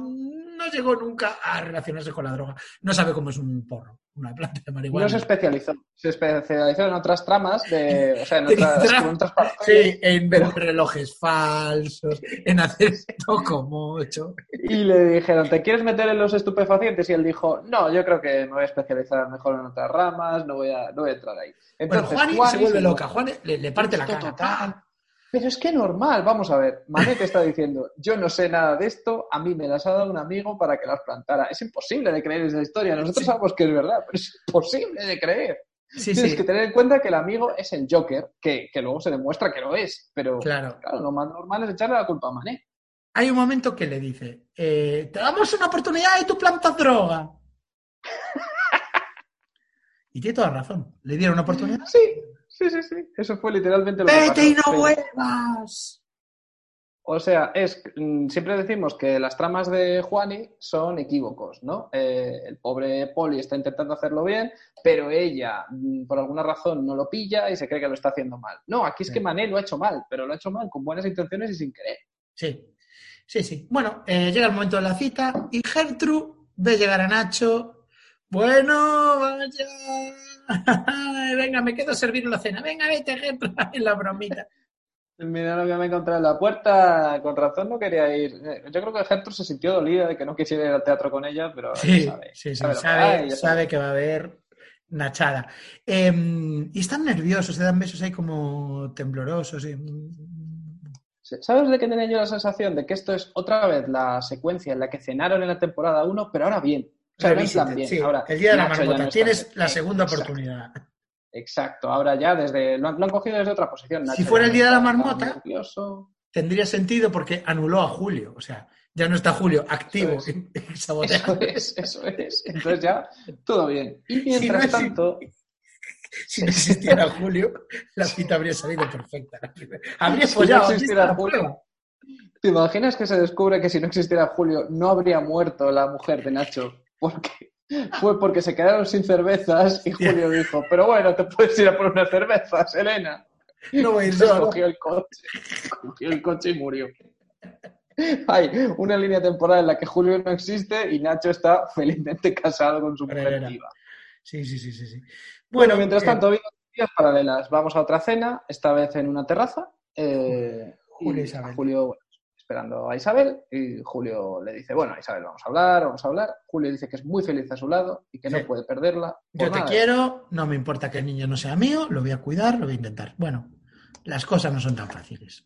[SPEAKER 2] no llegó nunca a relacionarse con la droga. No sabe cómo es un porro, una planta de marihuana.
[SPEAKER 1] No se especializó, se especializó en otras tramas, de, o sea, en [LAUGHS] otras, en.
[SPEAKER 2] Sí, en vender relojes falsos, en hacer toco mucho.
[SPEAKER 1] Y le dijeron, ¿te quieres meter en los estupefacientes? Y él dijo, no, yo creo que me voy a especializar mejor en otras ramas, no voy a, no voy a entrar ahí.
[SPEAKER 2] Bueno,
[SPEAKER 1] Entonces,
[SPEAKER 2] Juani se vuelve loca. Juan le, le parte la
[SPEAKER 1] Esto
[SPEAKER 2] cara.
[SPEAKER 1] total. Pero es que normal, vamos a ver. Manet está diciendo, yo no sé nada de esto, a mí me las ha dado un amigo para que las plantara. Es imposible de creer esa historia. Nosotros
[SPEAKER 2] Sí.
[SPEAKER 1] sabemos que es verdad, pero es imposible de creer.
[SPEAKER 2] Sí,
[SPEAKER 1] Tienes
[SPEAKER 2] sí,
[SPEAKER 1] que tener en cuenta que el amigo es el Joker, que, que luego se demuestra que lo es. Pero
[SPEAKER 2] claro.
[SPEAKER 1] claro, lo más normal es echarle la culpa a Manet.
[SPEAKER 2] Hay un momento que le dice, eh, te damos una oportunidad y tú plantas droga. [LAUGHS] y tiene toda razón. Le dieron una oportunidad.
[SPEAKER 1] Sí, sí, sí, sí. Eso fue literalmente lo que
[SPEAKER 2] Vete y no
[SPEAKER 1] pasó. Sí.
[SPEAKER 2] vuelvas.
[SPEAKER 1] O sea, es mm, siempre decimos que las tramas de Juani son equívocos, ¿no? Eh, el pobre Poli está intentando hacerlo bien, pero ella, mm, por alguna razón, no lo pilla y se cree que lo está haciendo mal. No, aquí es que Mané lo ha hecho mal, pero lo ha hecho mal con buenas intenciones y sin querer.
[SPEAKER 2] Sí, sí, sí. Bueno, eh, llega el momento de la cita y Gertrude ve llegar a Nacho. Bueno, vaya. [LAUGHS] Venga, me quedo a servir la cena. Venga, vete, [LAUGHS] en la bromita.
[SPEAKER 1] Mira lo que me encontré en la puerta, con razón no quería ir. Yo creo que Gertrude se sintió dolida de que no quisiera ir al teatro con ella, pero
[SPEAKER 2] Sí,
[SPEAKER 1] sabe,
[SPEAKER 2] sí, sí,
[SPEAKER 1] sabe que
[SPEAKER 2] sabe,
[SPEAKER 1] hay, ya
[SPEAKER 2] sabe que va a haber nachada. Em, y están nerviosos, se dan besos ahí como temblorosos. y-
[SPEAKER 1] ¿Sabes de qué tenía yo la sensación? De que esto es otra vez la secuencia en la que cenaron en la temporada 1, pero ahora bien.
[SPEAKER 2] Sí,
[SPEAKER 1] Ahora,
[SPEAKER 2] el día de la
[SPEAKER 1] Nacho
[SPEAKER 2] marmota.
[SPEAKER 1] no
[SPEAKER 2] Tienes la segunda
[SPEAKER 1] Exacto,
[SPEAKER 2] oportunidad.
[SPEAKER 1] Exacto, ahora ya desde. Lo han, lo han cogido desde otra posición. Nacho
[SPEAKER 2] Si fuera el día de la marmota. Tendría sentido porque anuló a Julio. O sea, ya no está Julio activo
[SPEAKER 1] Eso es. Eso es, eso es. Entonces ya, todo bien. Y
[SPEAKER 2] Si no
[SPEAKER 1] mientras tanto, [LAUGHS]
[SPEAKER 2] Si no existiera Julio, la cita habría salido perfecta. Habría
[SPEAKER 1] Si no
[SPEAKER 2] follado. ¿has
[SPEAKER 1] existiera Julio. ¿te imaginas que se descubre que si no existiera Julio no habría muerto la mujer de Nacho? Porque fue porque se quedaron sin cervezas y. Julio dijo, pero bueno, te puedes ir a por unas cervezas, Elena.
[SPEAKER 2] No voy a ir
[SPEAKER 1] Entonces
[SPEAKER 2] solo.
[SPEAKER 1] cogió el coche, cogió el coche y murió. Hay una línea temporal en la que Julio no existe y Nacho está felizmente casado con su mujer viva.
[SPEAKER 2] Sí, sí, sí, sí. sí.
[SPEAKER 1] Bueno, mientras
[SPEAKER 2] eh,
[SPEAKER 1] tanto, vidas paralelas. Vamos a otra cena, esta vez en una terraza. eh,
[SPEAKER 2] Julio
[SPEAKER 1] y
[SPEAKER 2] Isabel.
[SPEAKER 1] Julio, bueno, esperando a Isabel, y Julio le dice, bueno, Isabel, vamos a hablar, vamos a hablar. Julio dice que es muy feliz a su lado y que no puede perderla.
[SPEAKER 2] Yo te
[SPEAKER 1] nada.
[SPEAKER 2] quiero, no me importa que el niño no sea mío, lo voy a cuidar, lo voy a intentar. Bueno, las cosas no son tan fáciles.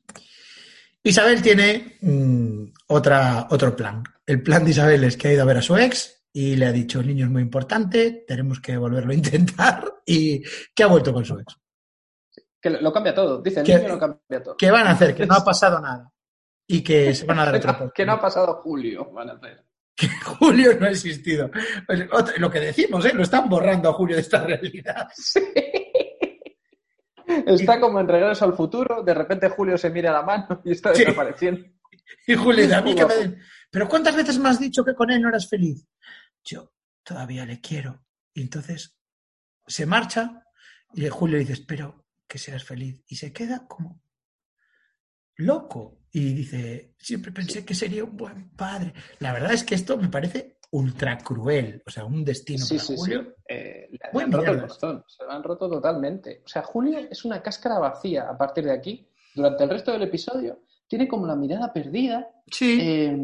[SPEAKER 2] Isabel tiene mm, otra, otro plan. El plan de Isabel es que ha ido a ver a su ex y le ha dicho, el niño es muy importante, tenemos que volverlo a intentar [LAUGHS] y que ha vuelto con su ex.
[SPEAKER 1] Que lo, lo cambia todo. Dice, el
[SPEAKER 2] Que-
[SPEAKER 1] niño lo cambia todo.
[SPEAKER 2] ¿Qué van a hacer? Que no ha [LAUGHS] pasado nada y que se van a dar [LAUGHS] por
[SPEAKER 1] que no ha pasado Julio, van a hacer. [LAUGHS]
[SPEAKER 2] Julio no ha existido. Pues, otra- lo que decimos, ¿eh? lo están borrando a Julio de esta realidad. [LAUGHS]
[SPEAKER 1] Sí. Está como en Regreso al Futuro, de repente Julio se mira la mano y está
[SPEAKER 2] Sí.
[SPEAKER 1] desapareciendo.
[SPEAKER 2] Y Julio dice, a mí que me den. Pero ¿cuántas veces me has dicho que con él no eras feliz? Yo todavía le quiero. Y entonces se marcha y Julio dice, espero que seas feliz. Y se queda como loco. Y dice, siempre pensé que sería un buen padre. La verdad es que esto me parece ultra cruel. O sea, un destino
[SPEAKER 1] Sí,
[SPEAKER 2] para
[SPEAKER 1] sí, sí.
[SPEAKER 2] Julio.
[SPEAKER 1] Eh, le han roto el corazón, se lo han roto totalmente. O sea, Julio es una cáscara vacía a partir de aquí. Durante el resto del episodio tiene como la mirada perdida.
[SPEAKER 2] Sí.
[SPEAKER 1] Eh,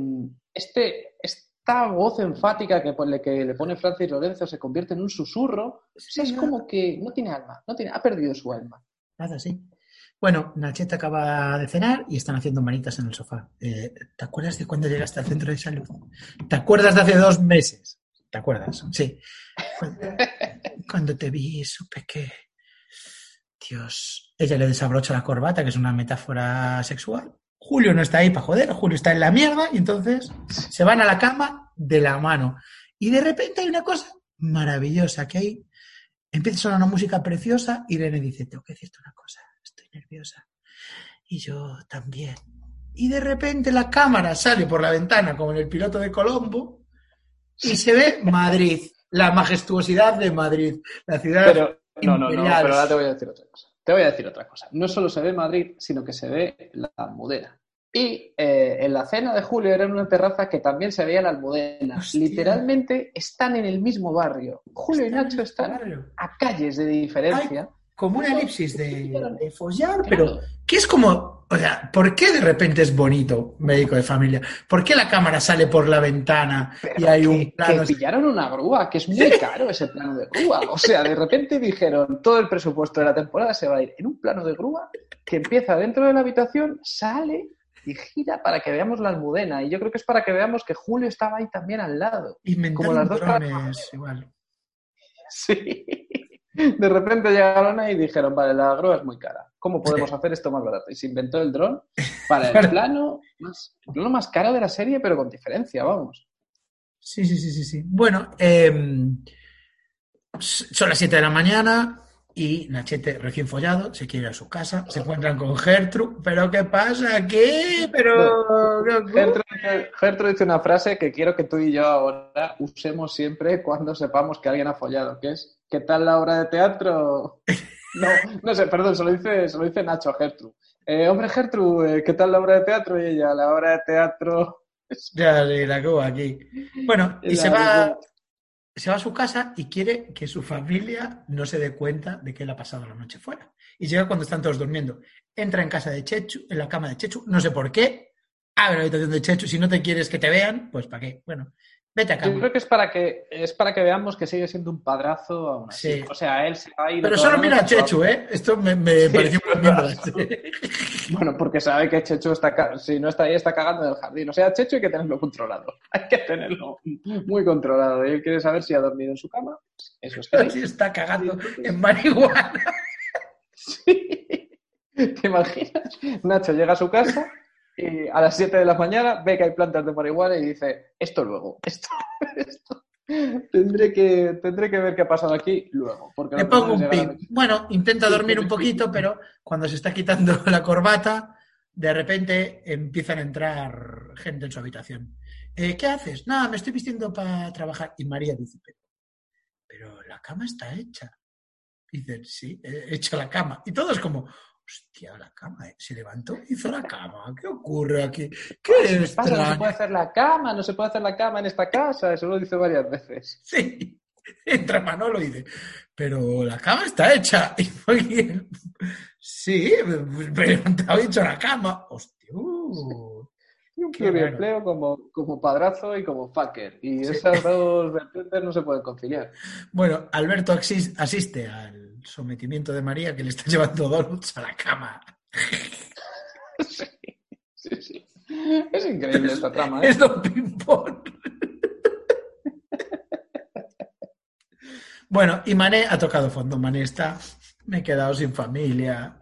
[SPEAKER 1] este, esta voz enfática que, que le pone Francis Lorenzo se convierte en un susurro. O sea,
[SPEAKER 2] Sí,
[SPEAKER 1] es como que no tiene alma, no tiene, ha perdido su alma.
[SPEAKER 2] Nada, sí. Bueno, Nacheta acaba de cenar y están haciendo manitas en el sofá. Eh, ¿Te acuerdas de cuando llegaste al centro de salud? ¿Te acuerdas de hace dos meses? ¿Te acuerdas? Sí. Cuando, te vi, supe que. Dios. Ella le desabrocha la corbata, que es una metáfora sexual. Julio no está ahí para joder, Julio está en la mierda y entonces se van a la cama de la mano. Y de repente hay una cosa maravillosa, que ahí empieza a sonar una música preciosa y Irene dice, tengo que decirte una cosa, nerviosa. Y yo también. Y de repente la cámara sale por la ventana como en el piloto de Colombo y se ve Madrid, la majestuosidad de Madrid, la ciudad
[SPEAKER 1] Pero no, no, no, pero ahora te voy a decir otra cosa. Te voy a decir otra cosa. No solo se ve Madrid, sino que se ve la Almudena. Y eh, en la cena de Julio era en una terraza que también se veía la Almudena.
[SPEAKER 2] Hostia.
[SPEAKER 1] Literalmente están en el mismo barrio. Julio y Nacho están a calles de diferencia.
[SPEAKER 2] Como una elipsis de, de follar, pero que es como, o sea, ¿por qué de repente es bonito médico de familia? ¿Por qué la cámara sale por la ventana y
[SPEAKER 1] Pero
[SPEAKER 2] hay
[SPEAKER 1] que,
[SPEAKER 2] un plano?
[SPEAKER 1] que pillaron una grúa, que es muy caro ese plano de grúa. O sea, de repente dijeron, todo el presupuesto de la temporada se va a ir en un plano de grúa que empieza dentro de la habitación, sale y gira para que veamos la almudena. Y yo creo que es para que veamos que Julio estaba ahí también al lado.
[SPEAKER 2] Inventaron
[SPEAKER 1] como las dos
[SPEAKER 2] drones igual.
[SPEAKER 1] Sí. De repente llegaron ahí y dijeron, vale, la grúa es muy cara. ¿Cómo podemos hacer esto más barato? Y se inventó el dron [LAUGHS] para el plano más, el plano más caro de la serie, pero con diferencia, vamos.
[SPEAKER 2] Sí, sí, sí, sí, sí. Bueno, eh, son las 7 de la mañana. Y Nachete, recién follado, se quiere ir a su casa, se encuentran con Gertrude. ¿Pero qué pasa aquí? Pero...
[SPEAKER 1] Gertrude, Gertrude dice una frase que quiero que tú y yo ahora usemos siempre cuando sepamos que alguien ha follado, que es ¿qué tal la obra de teatro? [LAUGHS] No, no sé, perdón, se lo dice, se lo dice Nacho a Gertrude. Eh, hombre, Gertrude, ¿qué tal la obra de teatro? Y ella, la obra de teatro... [LAUGHS]
[SPEAKER 2] Ya, sí, la cuba aquí. Bueno, y
[SPEAKER 1] La
[SPEAKER 2] se va, se va a su casa y quiere que su familia no se dé cuenta de que él ha pasado la noche fuera. Y llega cuando están todos durmiendo. Entra en casa de Chechu, en la cama de Chechu, no sé por qué. Abre la habitación de Chechu. Si no te quieres que te vean, pues ¿para qué? Bueno, vete a
[SPEAKER 1] Yo creo que es para que es para que veamos que sigue siendo un padrazo aún así.
[SPEAKER 2] Sí.
[SPEAKER 1] O sea, él se va a ir
[SPEAKER 2] Pero solo mira a Chechu, ¿eh? Esto me, me
[SPEAKER 1] Sí,
[SPEAKER 2] pareció una mierda. [LAUGHS]
[SPEAKER 1] Bueno, porque sabe que Chechu está, si no está ahí, está cagando en el jardín. O sea, Chechu hay que tenerlo controlado. [LAUGHS] Hay que tenerlo muy controlado. Y él quiere saber si ha dormido en su cama. Eso es que
[SPEAKER 2] Así
[SPEAKER 1] sí.
[SPEAKER 2] está cagando en marihuana. [LAUGHS]
[SPEAKER 1] Sí. ¿Te imaginas? Nacho llega a su casa y a las 7 de la mañana ve que hay plantas de marihuana y dice, esto luego, [LAUGHS] esto, esto. Tendré que, tendré que ver qué ha pasado aquí luego. Porque que
[SPEAKER 2] pongo un
[SPEAKER 1] a
[SPEAKER 2] pin. Bueno, intenta dormir un poquito, pero cuando se está quitando [LAUGHS] la corbata, de repente empiezan a entrar gente en su habitación. Eh, ¿Qué haces? Nada, me estoy vistiendo para trabajar. Y María dice, pero, la cama está hecha. Dicen, sí, he hecho la cama. Y todos como, hostia, la cama, eh, se levantó, hizo la cama. ¿Qué ocurre aquí? ¿Qué
[SPEAKER 1] ¿Qué les pasa? No se puede hacer la cama, no se puede hacer la cama en esta casa. Eso lo dice varias veces.
[SPEAKER 2] Sí. [LAUGHS] Entra Manolo y dice, pero la cama está hecha. [LAUGHS] Y bien. Sí, me he levantado y he hecho la cama. Hostia. uh.
[SPEAKER 1] Y un
[SPEAKER 2] Qué
[SPEAKER 1] pluriempleo como, como padrazo y como fucker. Y
[SPEAKER 2] Sí.
[SPEAKER 1] esas dos vertientes no se pueden conciliar.
[SPEAKER 2] Bueno, Alberto asis- asiste al sometimiento de María que le está [LAUGHS] llevando donuts a la cama.
[SPEAKER 1] Sí, sí, sí. Es increíble esta trama, ¿eh?
[SPEAKER 2] Es Don Pimpón. [LAUGHS] Bueno, y Mané ha tocado fondo. Mané está, me he quedado sin familia.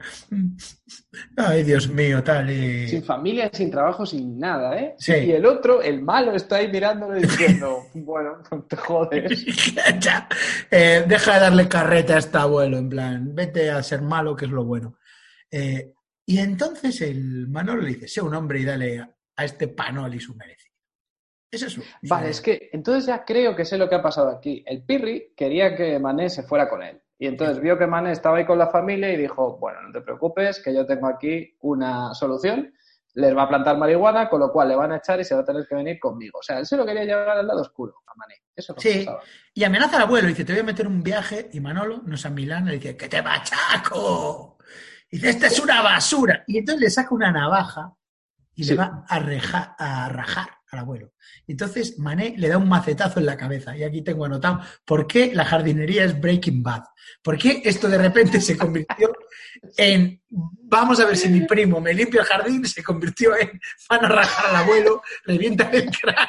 [SPEAKER 2] Ay, Dios mío, tal y...
[SPEAKER 1] Sin familia, sin trabajo, sin nada, ¿eh?
[SPEAKER 2] Sí.
[SPEAKER 1] Y el otro, el malo, está ahí mirándolo y diciendo, [LAUGHS] bueno, te jodes. [LAUGHS]
[SPEAKER 2] Ya, eh, deja de darle carreta a este abuelo, en plan, vete a ser malo, que es lo bueno. Eh, y entonces el Manolo le dice, sé un hombre y dale a, a este panoli su merecido. Ese es.
[SPEAKER 1] Vale, es que entonces ya creo que sé lo que ha pasado aquí. El Pirri quería que Mané se fuera con él. Y entonces vio que Mané estaba ahí con la familia y dijo, bueno, no te preocupes, que yo tengo aquí una solución. Les va a plantar marihuana, con lo cual le van a echar y se va a tener que venir conmigo. O sea, él se lo quería llevar al lado oscuro, a Mané. Eso
[SPEAKER 2] Sí.
[SPEAKER 1] pasaba.
[SPEAKER 2] Y amenaza al abuelo, dice, te voy a meter un viaje, y Manolo, no es a Milán, le dice, que te machaco. Y dice, esta es una basura. Y entonces le saca una navaja y
[SPEAKER 1] Sí.
[SPEAKER 2] le va a, reja- a rajar al abuelo. Entonces Mané le da un macetazo en la cabeza. Y aquí tengo anotado por qué la jardinería es Breaking Bad. ¿Por qué esto de repente se convirtió [LAUGHS] en vamos a ver si mi primo me limpia el jardín? Se convirtió en van a rajar al abuelo, revientan el cráneo.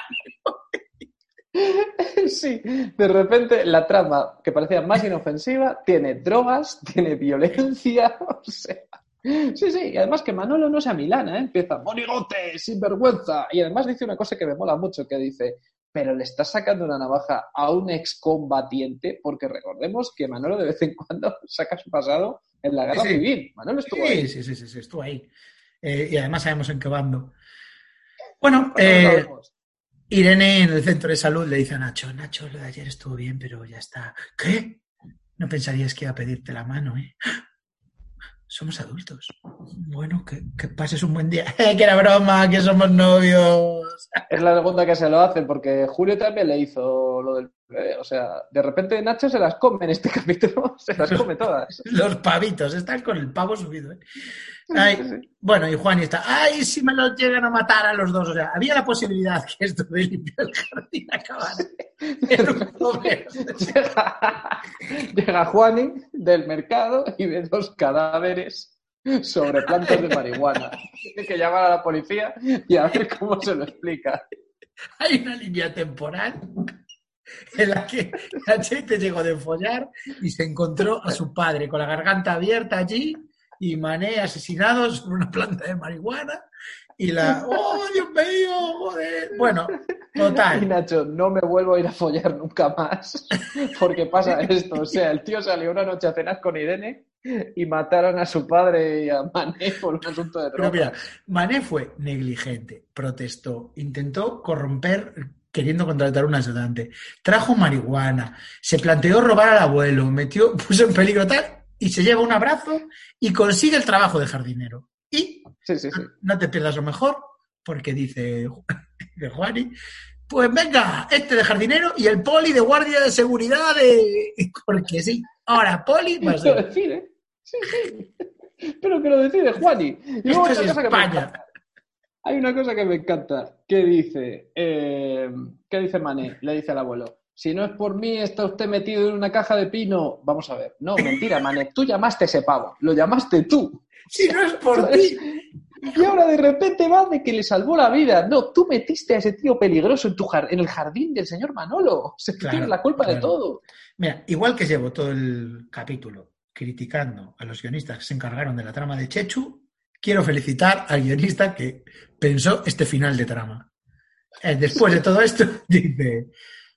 [SPEAKER 2] [LAUGHS]
[SPEAKER 1] Sí, de repente la trama que parecía más inofensiva tiene drogas, tiene violencia, [LAUGHS] o sea. Sí, sí, y además que Manolo no sea Milana, ¿eh? empieza monigote, sinvergüenza, y además dice una cosa que me mola mucho, que dice, pero le estás sacando una navaja a un excombatiente, porque recordemos que Manolo de vez en cuando [LAUGHS] saca su pasado en la guerra
[SPEAKER 2] Sí.
[SPEAKER 1] civil. Manolo estuvo ahí.
[SPEAKER 2] Sí, sí, sí, sí, estuvo ahí. Eh, y además sabemos en qué bando. Bueno, eh. Irene en el centro de salud le dice a Nacho, Nacho, lo de ayer estuvo bien, pero ya está. ¿Qué? No pensarías que iba a pedirte la mano, ¿eh? Somos adultos. Bueno, que, que pases un buen día. [LAUGHS] ¡Eh, que era broma, que somos novios!
[SPEAKER 1] Es la segunda que se lo hacen, porque Julio también le hizo lo del bebé. O sea, de repente Nacho se las come en este [LAUGHS] capítulo, se las come todas. [LAUGHS]
[SPEAKER 2] Los pavitos, están con el pavo subido, ¿eh? Ay,
[SPEAKER 1] Sí, sí.
[SPEAKER 2] bueno, y Juan está, ¡ay, si me los llegan a matar a los dos! O sea, había la posibilidad que esto de limpiar el jardín acabara. [LAUGHS]
[SPEAKER 1] Llega, llega Juani del mercado y ve dos cadáveres sobre plantas de marihuana. Tiene que llamar a la policía y a ver cómo se lo explica.
[SPEAKER 2] Hay una línea temporal [LAUGHS] en la que Cachete llegó de follar y se encontró a su padre con la garganta abierta allí y Mané asesinado sobre una planta de marihuana Y la, ¡oh, Dios mío, joder! Bueno, [LAUGHS]
[SPEAKER 1] Y
[SPEAKER 2] total.
[SPEAKER 1] Nacho, no me vuelvo a ir a follar nunca más, porque pasa esto. O sea, el tío salió una noche a cenar con Irene y mataron a su padre y a Mané por un asunto de
[SPEAKER 2] Pero
[SPEAKER 1] drogas.
[SPEAKER 2] mira, Mané fue negligente, protestó, intentó corromper queriendo contratar un ayudante, trajo marihuana, se planteó robar al abuelo, metió, [LAUGHS] puso en peligro tal, y se lleva un abrazo y consigue el trabajo de jardinero. Y
[SPEAKER 1] Sí, sí, sí.
[SPEAKER 2] no te pierdas lo mejor, porque dice de [LAUGHS] Juani, pues venga, este de jardinero y el poli de guardia de seguridad de... [LAUGHS] Porque sí, ahora poli
[SPEAKER 1] Lo decide. Sí, sí. Pero que lo decide Juani. Y luego
[SPEAKER 2] Esto es España.
[SPEAKER 1] Hay una cosa que me encanta, que dice, eh, ¿qué dice Mané? Le dice al abuelo, si no es por mí, está usted metido en una caja de pino. Vamos a ver. No, mentira, Mané, tú llamaste ese pavo, lo llamaste tú.
[SPEAKER 2] Si no es por ti,
[SPEAKER 1] Y ahora de repente va de que le salvó la vida. No, tú metiste a ese tío peligroso en, tu en el jardín del señor Manolo. Se
[SPEAKER 2] Claro,
[SPEAKER 1] tiene la culpa de todo.
[SPEAKER 2] Mira, igual que llevo todo el capítulo criticando a los guionistas que se encargaron de la trama de Chechu, quiero felicitar al guionista que pensó este final de trama. Eh, después de todo esto, [LAUGHS] dice,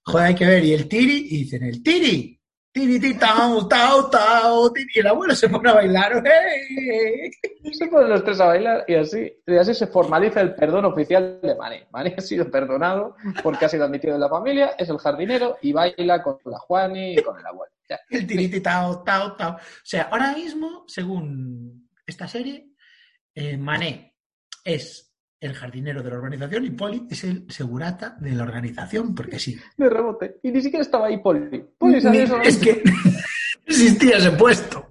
[SPEAKER 2] joder, hay que ver, y el tiri, y dicen, el tiri, tiri, ti, tau, tau, tau, tiri, y el abuelo se pone a bailar, [LAUGHS] ¡eh!
[SPEAKER 1] Se ponen los tres a bailar y así, y así se formaliza el perdón oficial de Mané. Mané ha sido perdonado porque ha sido admitido en la familia, es el jardinero y baila con la Juani y con el abuelo. Ya.
[SPEAKER 2] el tiriti tao, tao, tao. O sea, ahora mismo, según esta serie, eh, Mané es el jardinero de la organización y Poli es el segurata de la organización, porque sí.
[SPEAKER 1] De rebote. Y ni siquiera estaba ahí Poli. Poli
[SPEAKER 2] Ni- es que [LAUGHS] existía ese puesto.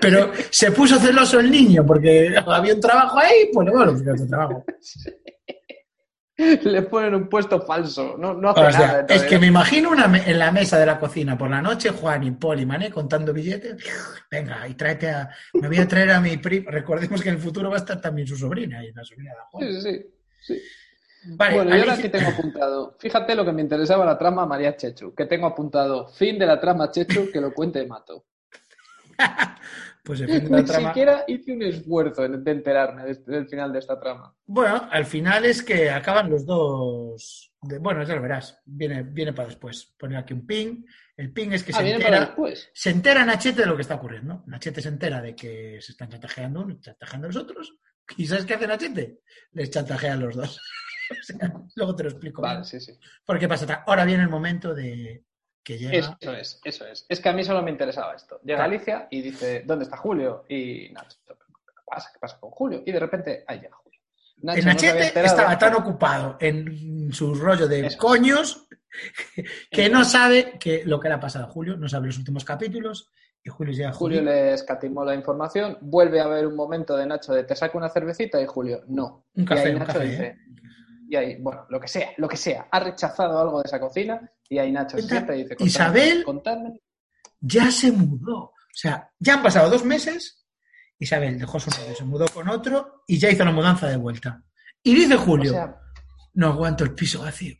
[SPEAKER 2] Pero se puso celoso el niño porque había un trabajo ahí, pues bueno, otro trabajo. [LAUGHS] [LAUGHS]
[SPEAKER 1] le ponen un puesto falso. No, no hace
[SPEAKER 2] O sea,
[SPEAKER 1] nada.
[SPEAKER 2] es que me imagino una me- en la mesa de la cocina por la noche, Juan y Poli Mané contando billetes. Venga, y tráete a. Me voy a traer a mi prima. Recordemos que en el futuro va a estar también su sobrina y la sobrina de Juan.
[SPEAKER 1] Sí, sí, sí.
[SPEAKER 2] Vale,
[SPEAKER 1] bueno, ahora
[SPEAKER 2] Alicia-
[SPEAKER 1] aquí tengo apuntado. Fíjate lo que me interesaba la trama María Chechu. Que tengo apuntado. Fin de la trama Chechu, que lo cuente Mato. [LAUGHS]
[SPEAKER 2] Pues el fin de la
[SPEAKER 1] Ni
[SPEAKER 2] trama.
[SPEAKER 1] siquiera hice un esfuerzo de enterarme este- del final de esta trama.
[SPEAKER 2] Bueno, al final es que acaban los dos. de- Bueno, ya lo verás. Viene, viene para después. Pone aquí un ping. El ping es que
[SPEAKER 1] Ah,
[SPEAKER 2] se entera. Se entera Nachete de lo que está ocurriendo. Nachete se entera de que se están chantajeando unos, chantajeando los otros. ¿Y sabes qué hace Nachete? Les chantajean los dos. [LAUGHS] O sea, luego te lo explico.
[SPEAKER 1] Vale, sí, sí.
[SPEAKER 2] Porque pasa, ahora viene el momento de que llega.
[SPEAKER 1] Eso es, eso es. Es que a mí solo me interesaba esto. Llega
[SPEAKER 2] Claro.
[SPEAKER 1] Alicia y dice, ¿dónde está Julio? Y Nacho, ¿qué pasa? ¿Qué pasa con Julio? Y de repente, ahí llega Julio. Nacho
[SPEAKER 2] el Nachete estaba tan ocupado en su rollo de
[SPEAKER 1] Eso.
[SPEAKER 2] coños [LAUGHS] que no sabe que lo que le ha pasado a Julio, no sabe los últimos capítulos y Julio llega a
[SPEAKER 1] Julio
[SPEAKER 2] Julio.
[SPEAKER 1] le escatimó la información, vuelve a haber un momento de Nacho de te saco una cervecita y Julio, no.
[SPEAKER 2] Un café,
[SPEAKER 1] y ahí
[SPEAKER 2] un
[SPEAKER 1] Nacho
[SPEAKER 2] café,
[SPEAKER 1] dice,
[SPEAKER 2] ¿eh?
[SPEAKER 1] y ahí, bueno, lo que sea, lo que sea, ha rechazado algo de esa cocina y ahí Nacho y dice,
[SPEAKER 2] Isabel-
[SPEAKER 1] contadme.
[SPEAKER 2] Ya se mudó. O sea, ya han pasado dos meses. Isabel dejó su novio, se mudó con otro y ya hizo la mudanza de vuelta. Y dice
[SPEAKER 1] O
[SPEAKER 2] Julio,
[SPEAKER 1] sea,
[SPEAKER 2] no aguanto el piso vacío.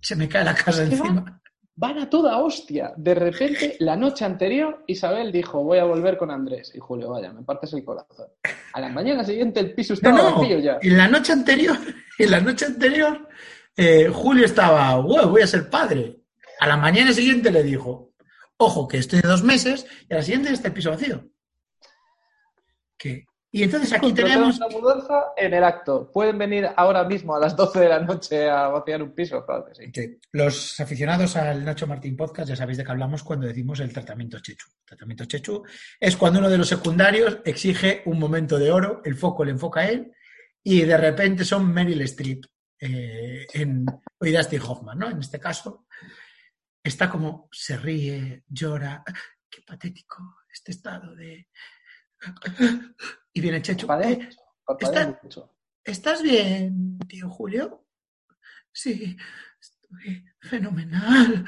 [SPEAKER 2] Se me cae la casa
[SPEAKER 1] Es que
[SPEAKER 2] encima.
[SPEAKER 1] van a toda hostia. De repente, la noche anterior, Isabel dijo, voy a volver con Andrés. Y Julio, vaya, me partes el corazón. A la mañana siguiente el piso
[SPEAKER 2] No,
[SPEAKER 1] estaba
[SPEAKER 2] no,
[SPEAKER 1] vacío ya.
[SPEAKER 2] en la noche anterior, [LAUGHS] en la noche anterior, eh, Julio estaba, "Wow, voy a ser padre. A la mañana siguiente le dijo, ojo, que estoy de dos meses, y a la siguiente está el piso vacío. ¿Qué? Y entonces aquí tenemos,
[SPEAKER 1] la mudanza en el acto. ¿Pueden venir ahora mismo a las 12 de la noche a vaciar un piso? Claro que sí.
[SPEAKER 2] que los aficionados al Nacho Martín Podcast ya sabéis de qué hablamos cuando decimos el tratamiento Chechu. El tratamiento Chechu es cuando uno de los secundarios exige un momento de oro, el foco le enfoca a él, y de repente son Meryl Streep eh, en, y Dustin Hoffman, ¿no? En este caso, está como se ríe, llora, qué patético este estado de... Y viene Chechu.
[SPEAKER 1] Parpadea
[SPEAKER 2] "Eh,
[SPEAKER 1] parpadea
[SPEAKER 2] está-. ¿Estás bien, tío Julio? Sí, estoy fenomenal.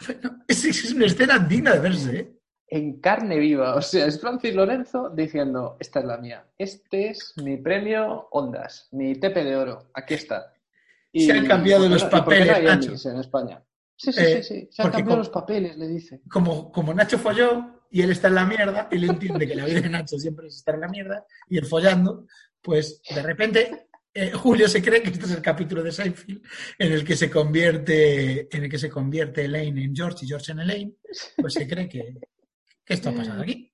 [SPEAKER 2] Feno- Es, es una escena digna de verse. ¿eh?
[SPEAKER 1] En carne viva. O sea, es Francis Lorenzo diciendo, esta es la mía. Este es mi premio Ondas, mi tepe de oro. Aquí está.
[SPEAKER 2] Se han cambiado
[SPEAKER 1] ¿por qué
[SPEAKER 2] los papeles,
[SPEAKER 1] no
[SPEAKER 2] Nacho?
[SPEAKER 1] En España. Sí, sí,
[SPEAKER 2] Eh,
[SPEAKER 1] sí, sí. Se han cambiado
[SPEAKER 2] como-
[SPEAKER 1] los papeles, le dice.
[SPEAKER 2] Como, como Nacho folló y él está en la mierda, él entiende que la vida de Nacho siempre es estar en la mierda y él follando, Pues de repente eh, Julio se cree que este es el capítulo de Seinfeld en el que se convierte, en el que se convierte Elaine en George y George en Elaine, pues se cree que, que esto ha pasado aquí.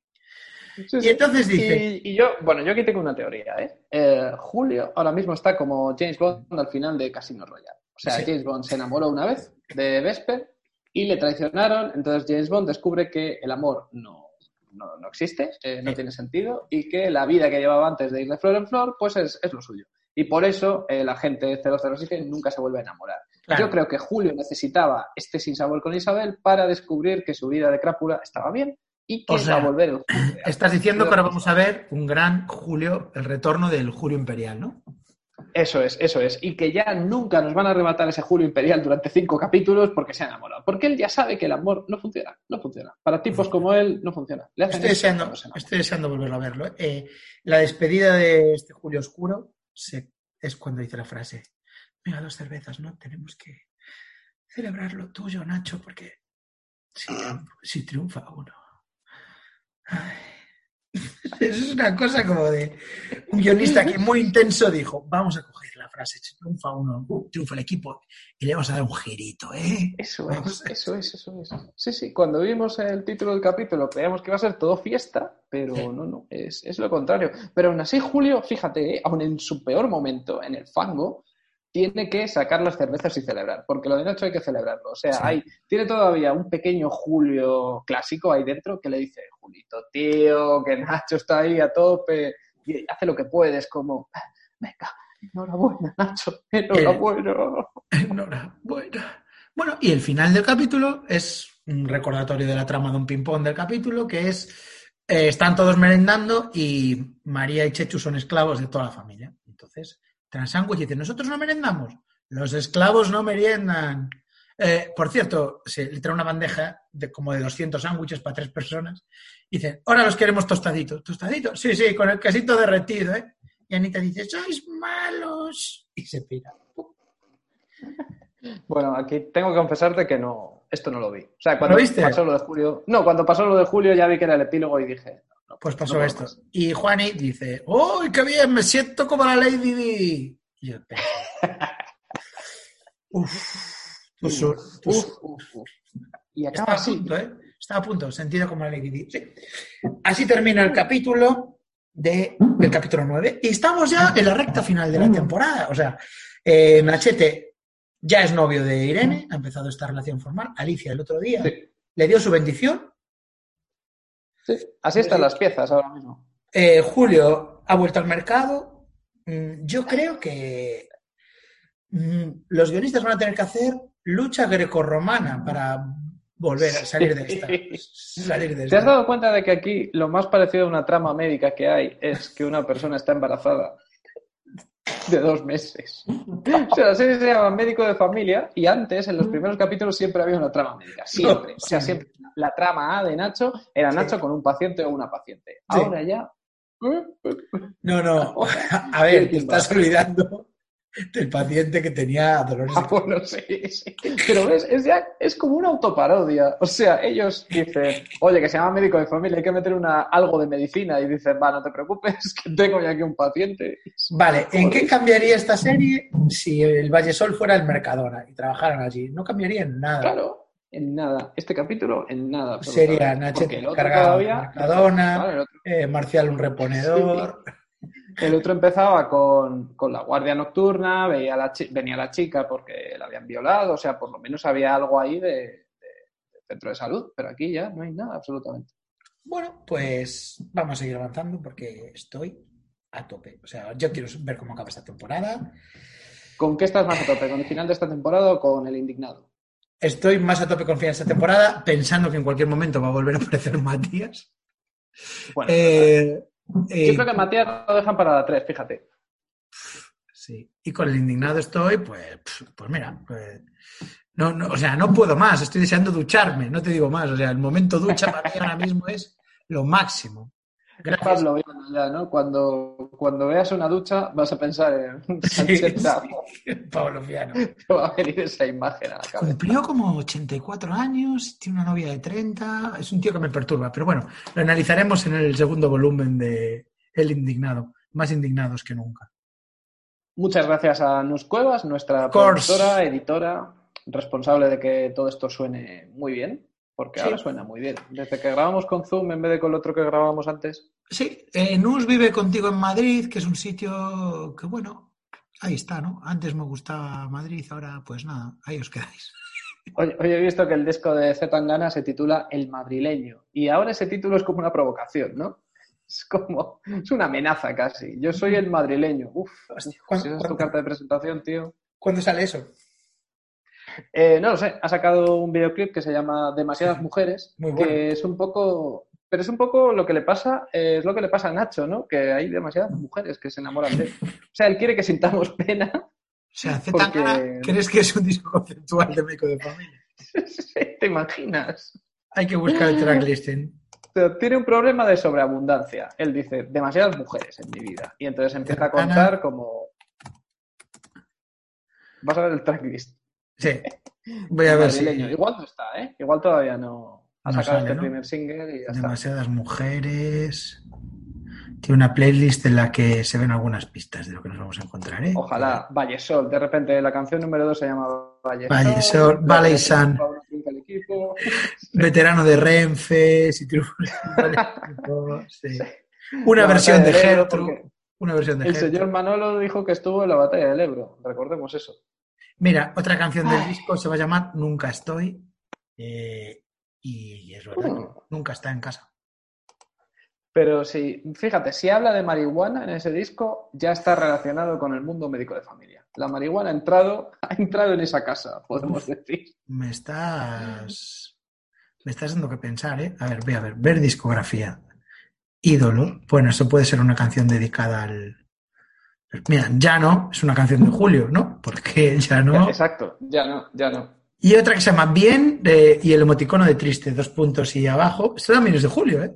[SPEAKER 1] Sí,
[SPEAKER 2] Y entonces dice,
[SPEAKER 1] Y, y yo, bueno, yo aquí tengo una teoría, ¿eh? Eh, Julio ahora mismo está como James Bond al final de Casino Royale. O sea,
[SPEAKER 2] Sí.
[SPEAKER 1] James Bond se enamoró una vez de Vesper y le traicionaron, entonces James Bond descubre que el amor no, no, no existe, eh, no
[SPEAKER 2] Sí.
[SPEAKER 1] tiene sentido y que la vida que llevaba antes de ir de flor en flor, pues es, es lo suyo. Y por eso el agente 007 nunca se vuelve a enamorar.
[SPEAKER 2] Claro.
[SPEAKER 1] Yo creo que Julio necesitaba este sinsabor con Isabel para descubrir que su vida de crápula estaba bien y que
[SPEAKER 2] O sea,
[SPEAKER 1] va a volver el [CLEARS THROAT] Julio.
[SPEAKER 2] estás diciendo que ahora vamos a ver un gran Julio, el retorno del Julio Imperial, ¿no?
[SPEAKER 1] Eso es, eso es. Y que ya nunca nos van a arrebatar ese Julio Imperial durante cinco capítulos porque se ha enamorado. Porque él ya sabe que el amor no funciona, no funciona. Para tipos como él no funciona. Le
[SPEAKER 2] Estoy deseando, estoy deseando volverlo a verlo. Eh, la despedida de este Julio Oscuro se- es cuando dice la frase, venga, dos cervezas, ¿no? Tenemos que celebrar lo tuyo, Nacho, porque si, si triunfa uno. [LAUGHS] Es una cosa como de un guionista que muy intenso dijo, vamos a coger la frase, triunfa uno, triunfa el equipo, y le vamos a dar un girito, ¿eh?
[SPEAKER 1] Eso es, eso es, eso es. Sí, sí, cuando vimos el título del capítulo creíamos que iba a ser todo fiesta, pero
[SPEAKER 2] Sí.
[SPEAKER 1] no, no, es, es lo contrario. Pero aún así, Julio, fíjate, ¿eh? aún en su peor momento, en el fango, tiene que sacar las cervezas y celebrar, porque lo de Nacho hay que celebrarlo. O sea,
[SPEAKER 2] Sí.
[SPEAKER 1] hay, tiene todavía un pequeño Julio clásico ahí dentro que le dice, Julito, tío, que Nacho está ahí a tope y hace lo que puedes, como, "Ah, venga, enhorabuena, Nacho, enhorabuena.
[SPEAKER 2] Enhorabuena. Bueno, y el final del capítulo es un recordatorio de la trama de un ping-pong del capítulo, que es, eh, están todos merendando y María y Chechu son esclavos de toda la familia. Entonces, traen sándwich y dicen, nosotros no merendamos, los esclavos no meriendan. Eh, por cierto, se le trae una bandeja de como de 200 sándwiches para tres personas. Y dicen, ahora los queremos tostaditos. ¿Tostaditos? Sí, sí, con el quesito derretido, ¿eh? Y Anita dice, sois malos. Y se pira.
[SPEAKER 1] Bueno, aquí tengo que confesarte que no, esto no lo vi. O sea, cuando
[SPEAKER 2] ¿Lo viste?
[SPEAKER 1] pasó lo de Julio. No, cuando pasó lo de Julio ya vi que era el epílogo y dije.
[SPEAKER 2] Pues pasó esto.
[SPEAKER 1] más.
[SPEAKER 2] Y Juani dice, ¡Uy, qué bien! Me siento como la Lady Di. Y yo [LAUGHS] Uf, tu sur- tu
[SPEAKER 1] Uf,
[SPEAKER 2] sur-
[SPEAKER 1] uf, uf. Y
[SPEAKER 2] Está
[SPEAKER 1] acaba
[SPEAKER 2] a
[SPEAKER 1] así.
[SPEAKER 2] punto, ¿eh? Está a punto, sentido como la Lady Di. Sí. Así termina el capítulo de, del capítulo 9. Y estamos ya en la recta final de la temporada. O sea, eh, Nachete ya es novio de Irene, ha empezado esta relación formal. Alicia el otro día
[SPEAKER 1] Sí,
[SPEAKER 2] le dio su bendición.
[SPEAKER 1] Sí. Así están las piezas ahora mismo.
[SPEAKER 2] Eh, Julio ha vuelto al mercado. Mm, Yo creo que mm, los guionistas van a tener que hacer lucha grecorromana para volver a salir de esta. Salir de
[SPEAKER 1] ¿Te has dado cuenta de que aquí lo más parecido a una trama médica que hay es que una persona está embarazada de dos meses? O sea, la serie se llama Médico de Familia y antes, en los primeros capítulos, siempre había una trama médica. Siempre. O sea, siempre. La trama A de Nacho era
[SPEAKER 2] Sí.
[SPEAKER 1] Nacho con un paciente o una paciente.
[SPEAKER 2] Sí.
[SPEAKER 1] Ahora ya.
[SPEAKER 2] No, no. [LAUGHS] A ver, te
[SPEAKER 1] ¿Quién
[SPEAKER 2] estás olvidando del paciente que tenía dolores de
[SPEAKER 1] Ah, bueno, sí, sí. Pero ves, es, ya, es como una autoparodia. O sea, ellos dicen, oye, que se llama médico de familia, hay que meter una, algo de medicina. Y dicen, va, no te preocupes, [LAUGHS] que tengo ya aquí un paciente.
[SPEAKER 2] Vale, ¿en qué cambiaría esta serie si el Vallesol fuera el Mercadona y trabajaran allí? No cambiaría en nada.
[SPEAKER 1] Claro, en nada. Este capítulo, en nada.
[SPEAKER 2] Sería encargado de
[SPEAKER 1] todavía-
[SPEAKER 2] Mercadona,
[SPEAKER 1] Claro, el otro-
[SPEAKER 2] eh, Marcial un reponedor.
[SPEAKER 1] El otro empezaba con, con la guardia nocturna, veía la chi- venía la chica porque la habían violado, o sea, por lo menos había algo ahí de, de- de centro de salud, pero aquí ya no hay nada absolutamente.
[SPEAKER 2] Bueno, pues vamos a seguir avanzando porque estoy a tope. O sea, yo quiero ver cómo acaba esta temporada.
[SPEAKER 1] ¿Con qué estás más a tope? ¿Con el final de esta temporada o con el indignado?
[SPEAKER 2] Estoy más a tope con final de esta temporada, pensando que en cualquier momento va a volver a aparecer [LAUGHS] Matías.
[SPEAKER 1] Bueno,
[SPEAKER 2] Eh, eh,
[SPEAKER 1] yo creo que Matías lo dejan para la 3, fíjate.
[SPEAKER 2] Sí, y con el indignado estoy, pues, pues mira, pues, no, no, o sea, no puedo más, estoy deseando ducharme, no te digo más, o sea, el momento ducha para mí ahora mismo es lo máximo. Gracias.
[SPEAKER 1] Pablo ya, ¿no? Cuando, cuando veas una ducha vas a pensar en [LAUGHS]
[SPEAKER 2] Sí, sí, Pablo Fiano.
[SPEAKER 1] Te va a venir esa imagen a la cabeza.
[SPEAKER 2] Cumplió como 84 años, tiene una novia de 30, es un tío que me perturba, pero bueno, lo analizaremos en el segundo volumen de El Indignado. más indignados que nunca.
[SPEAKER 1] Muchas gracias a Nus Cuevas, nuestra productora, editora, responsable de que todo esto suene muy bien, porque ahora suena muy bien. Desde que grabamos con Zoom en vez de con el otro que grabábamos antes.
[SPEAKER 2] Sí, eh, Nus vive contigo en Madrid, que es un sitio que, bueno, ahí está, ¿no? Antes me gustaba Madrid, ahora pues nada, ahí os quedáis. [LAUGHS]
[SPEAKER 1] Hoy, he visto que el disco de Z Tangana se titula El madrileño y ahora ese título es como una provocación, ¿no? Es como, es una amenaza casi. Yo soy el madrileño. Uf, si esa es tu carta de presentación, tío.
[SPEAKER 2] ¿Cuándo sale eso?
[SPEAKER 1] Eh, no lo sé, ha sacado un videoclip que se llama Demasiadas [LAUGHS] Mujeres, que es un poco, pero es un poco lo que le pasa, eh, es lo que le pasa a Nacho, ¿no? Que hay demasiadas mujeres que se enamoran de él. O sea, él quiere que sintamos pena.
[SPEAKER 2] O sea, porque... ¿crees que es un disco conceptual de médico de familia? [LAUGHS]
[SPEAKER 1] ¿Te imaginas?
[SPEAKER 2] Hay que buscar el tracklisting.
[SPEAKER 1] Tiene un problema de sobreabundancia. Él dice, demasiadas mujeres en mi vida. Y entonces empieza a contar como... Vas a ver el tracklist.
[SPEAKER 2] Sí. Voy a ver si.
[SPEAKER 1] Igual no está, ¿eh? Igual todavía no. Ha sacado este primer single y ya
[SPEAKER 2] Demasiadas mujeres. Tiene una playlist en la que se ven algunas pistas de lo que nos vamos a encontrar, ¿eh?
[SPEAKER 1] Ojalá. Vallesol. De repente la canción número 2 se llama Vallesol.
[SPEAKER 2] Vallesol. Valleisan. [LAUGHS] Veterano de Renfe. Si [LAUGHS] sí. Una versión de Gertrude. Una versión de
[SPEAKER 1] El señor Manolo dijo que estuvo en la batalla del Ebro. Recordemos eso.
[SPEAKER 2] Mira, otra canción del disco se va a llamar Nunca estoy. Eh, y es verdad, nunca está en casa.
[SPEAKER 1] Pero sí, fíjate, si habla de marihuana en ese disco, ya está relacionado con el mundo médico de familia. La marihuana ha entrado, [LAUGHS] ha entrado en esa casa, podemos decir.
[SPEAKER 2] Me estás. Me estás dando que pensar, ¿eh? A ver, voy a ver, ver discografía. Ídolo. Bueno, eso puede ser una canción dedicada al, Mira, ya no, es una canción de Julio, ¿no? Porque ya no.
[SPEAKER 1] Exacto, ya no, ya no.
[SPEAKER 2] Y otra que se llama Bien y el emoticono de triste, dos puntos y abajo. Esto también es de Julio, ¿eh?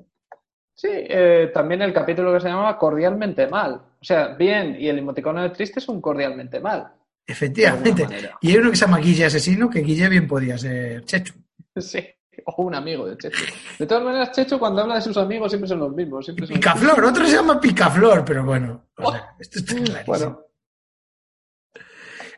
[SPEAKER 1] Sí, eh, también el capítulo que se llamaba Cordialmente Mal. O sea, Bien y el emoticono de triste son cordialmente mal.
[SPEAKER 2] Efectivamente. Y hay uno que se llama Guille Asesino, que Guille bien podía ser Checho. [LAUGHS]
[SPEAKER 1] Sí. [LAUGHS] O un amigo de Checho. De todas maneras, Checho cuando habla de sus amigos siempre son los mismos. Siempre
[SPEAKER 2] Picaflor, otro se llama Picaflor, pero bueno. esto está clarísimo.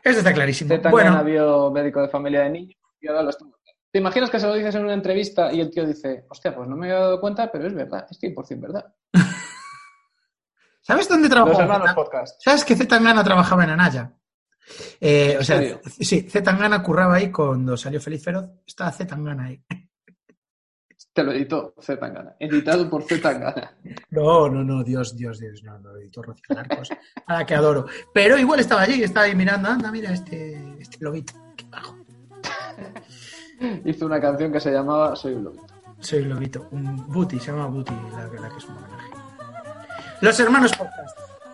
[SPEAKER 2] Esto está clarísimo.
[SPEAKER 1] bueno. vio médico de familia de niños y ahora lo está ¿Te imaginas que se lo dices en una entrevista y el tío dice, hostia, pues no me había dado cuenta, pero es verdad, es 100% verdad? [LAUGHS]
[SPEAKER 2] ¿Sabes dónde trabajaba? ¿Sabes que Zetangana trabajaba en Anaya? Eh, o sea, sí, Zetangana curraba ahí cuando salió Feliz Feroz. Estaba Zetangana ahí.
[SPEAKER 1] Te lo editó Zetangana. Editado por Zetangana. [LAUGHS]
[SPEAKER 2] No, no, no, Dios, Dios, Dios. No, lo editó Rocío Marcos. Nada que adoro. Pero igual estaba allí, estaba ahí mirando. Anda, mira este, este lobito. Qué bajo. [LAUGHS]
[SPEAKER 1] Hizo una canción que se llamaba Soy un lobito.
[SPEAKER 2] Soy un lobito. Un booty, se llama booty, la, verdad que es un homenaje. Los hermanos podcast.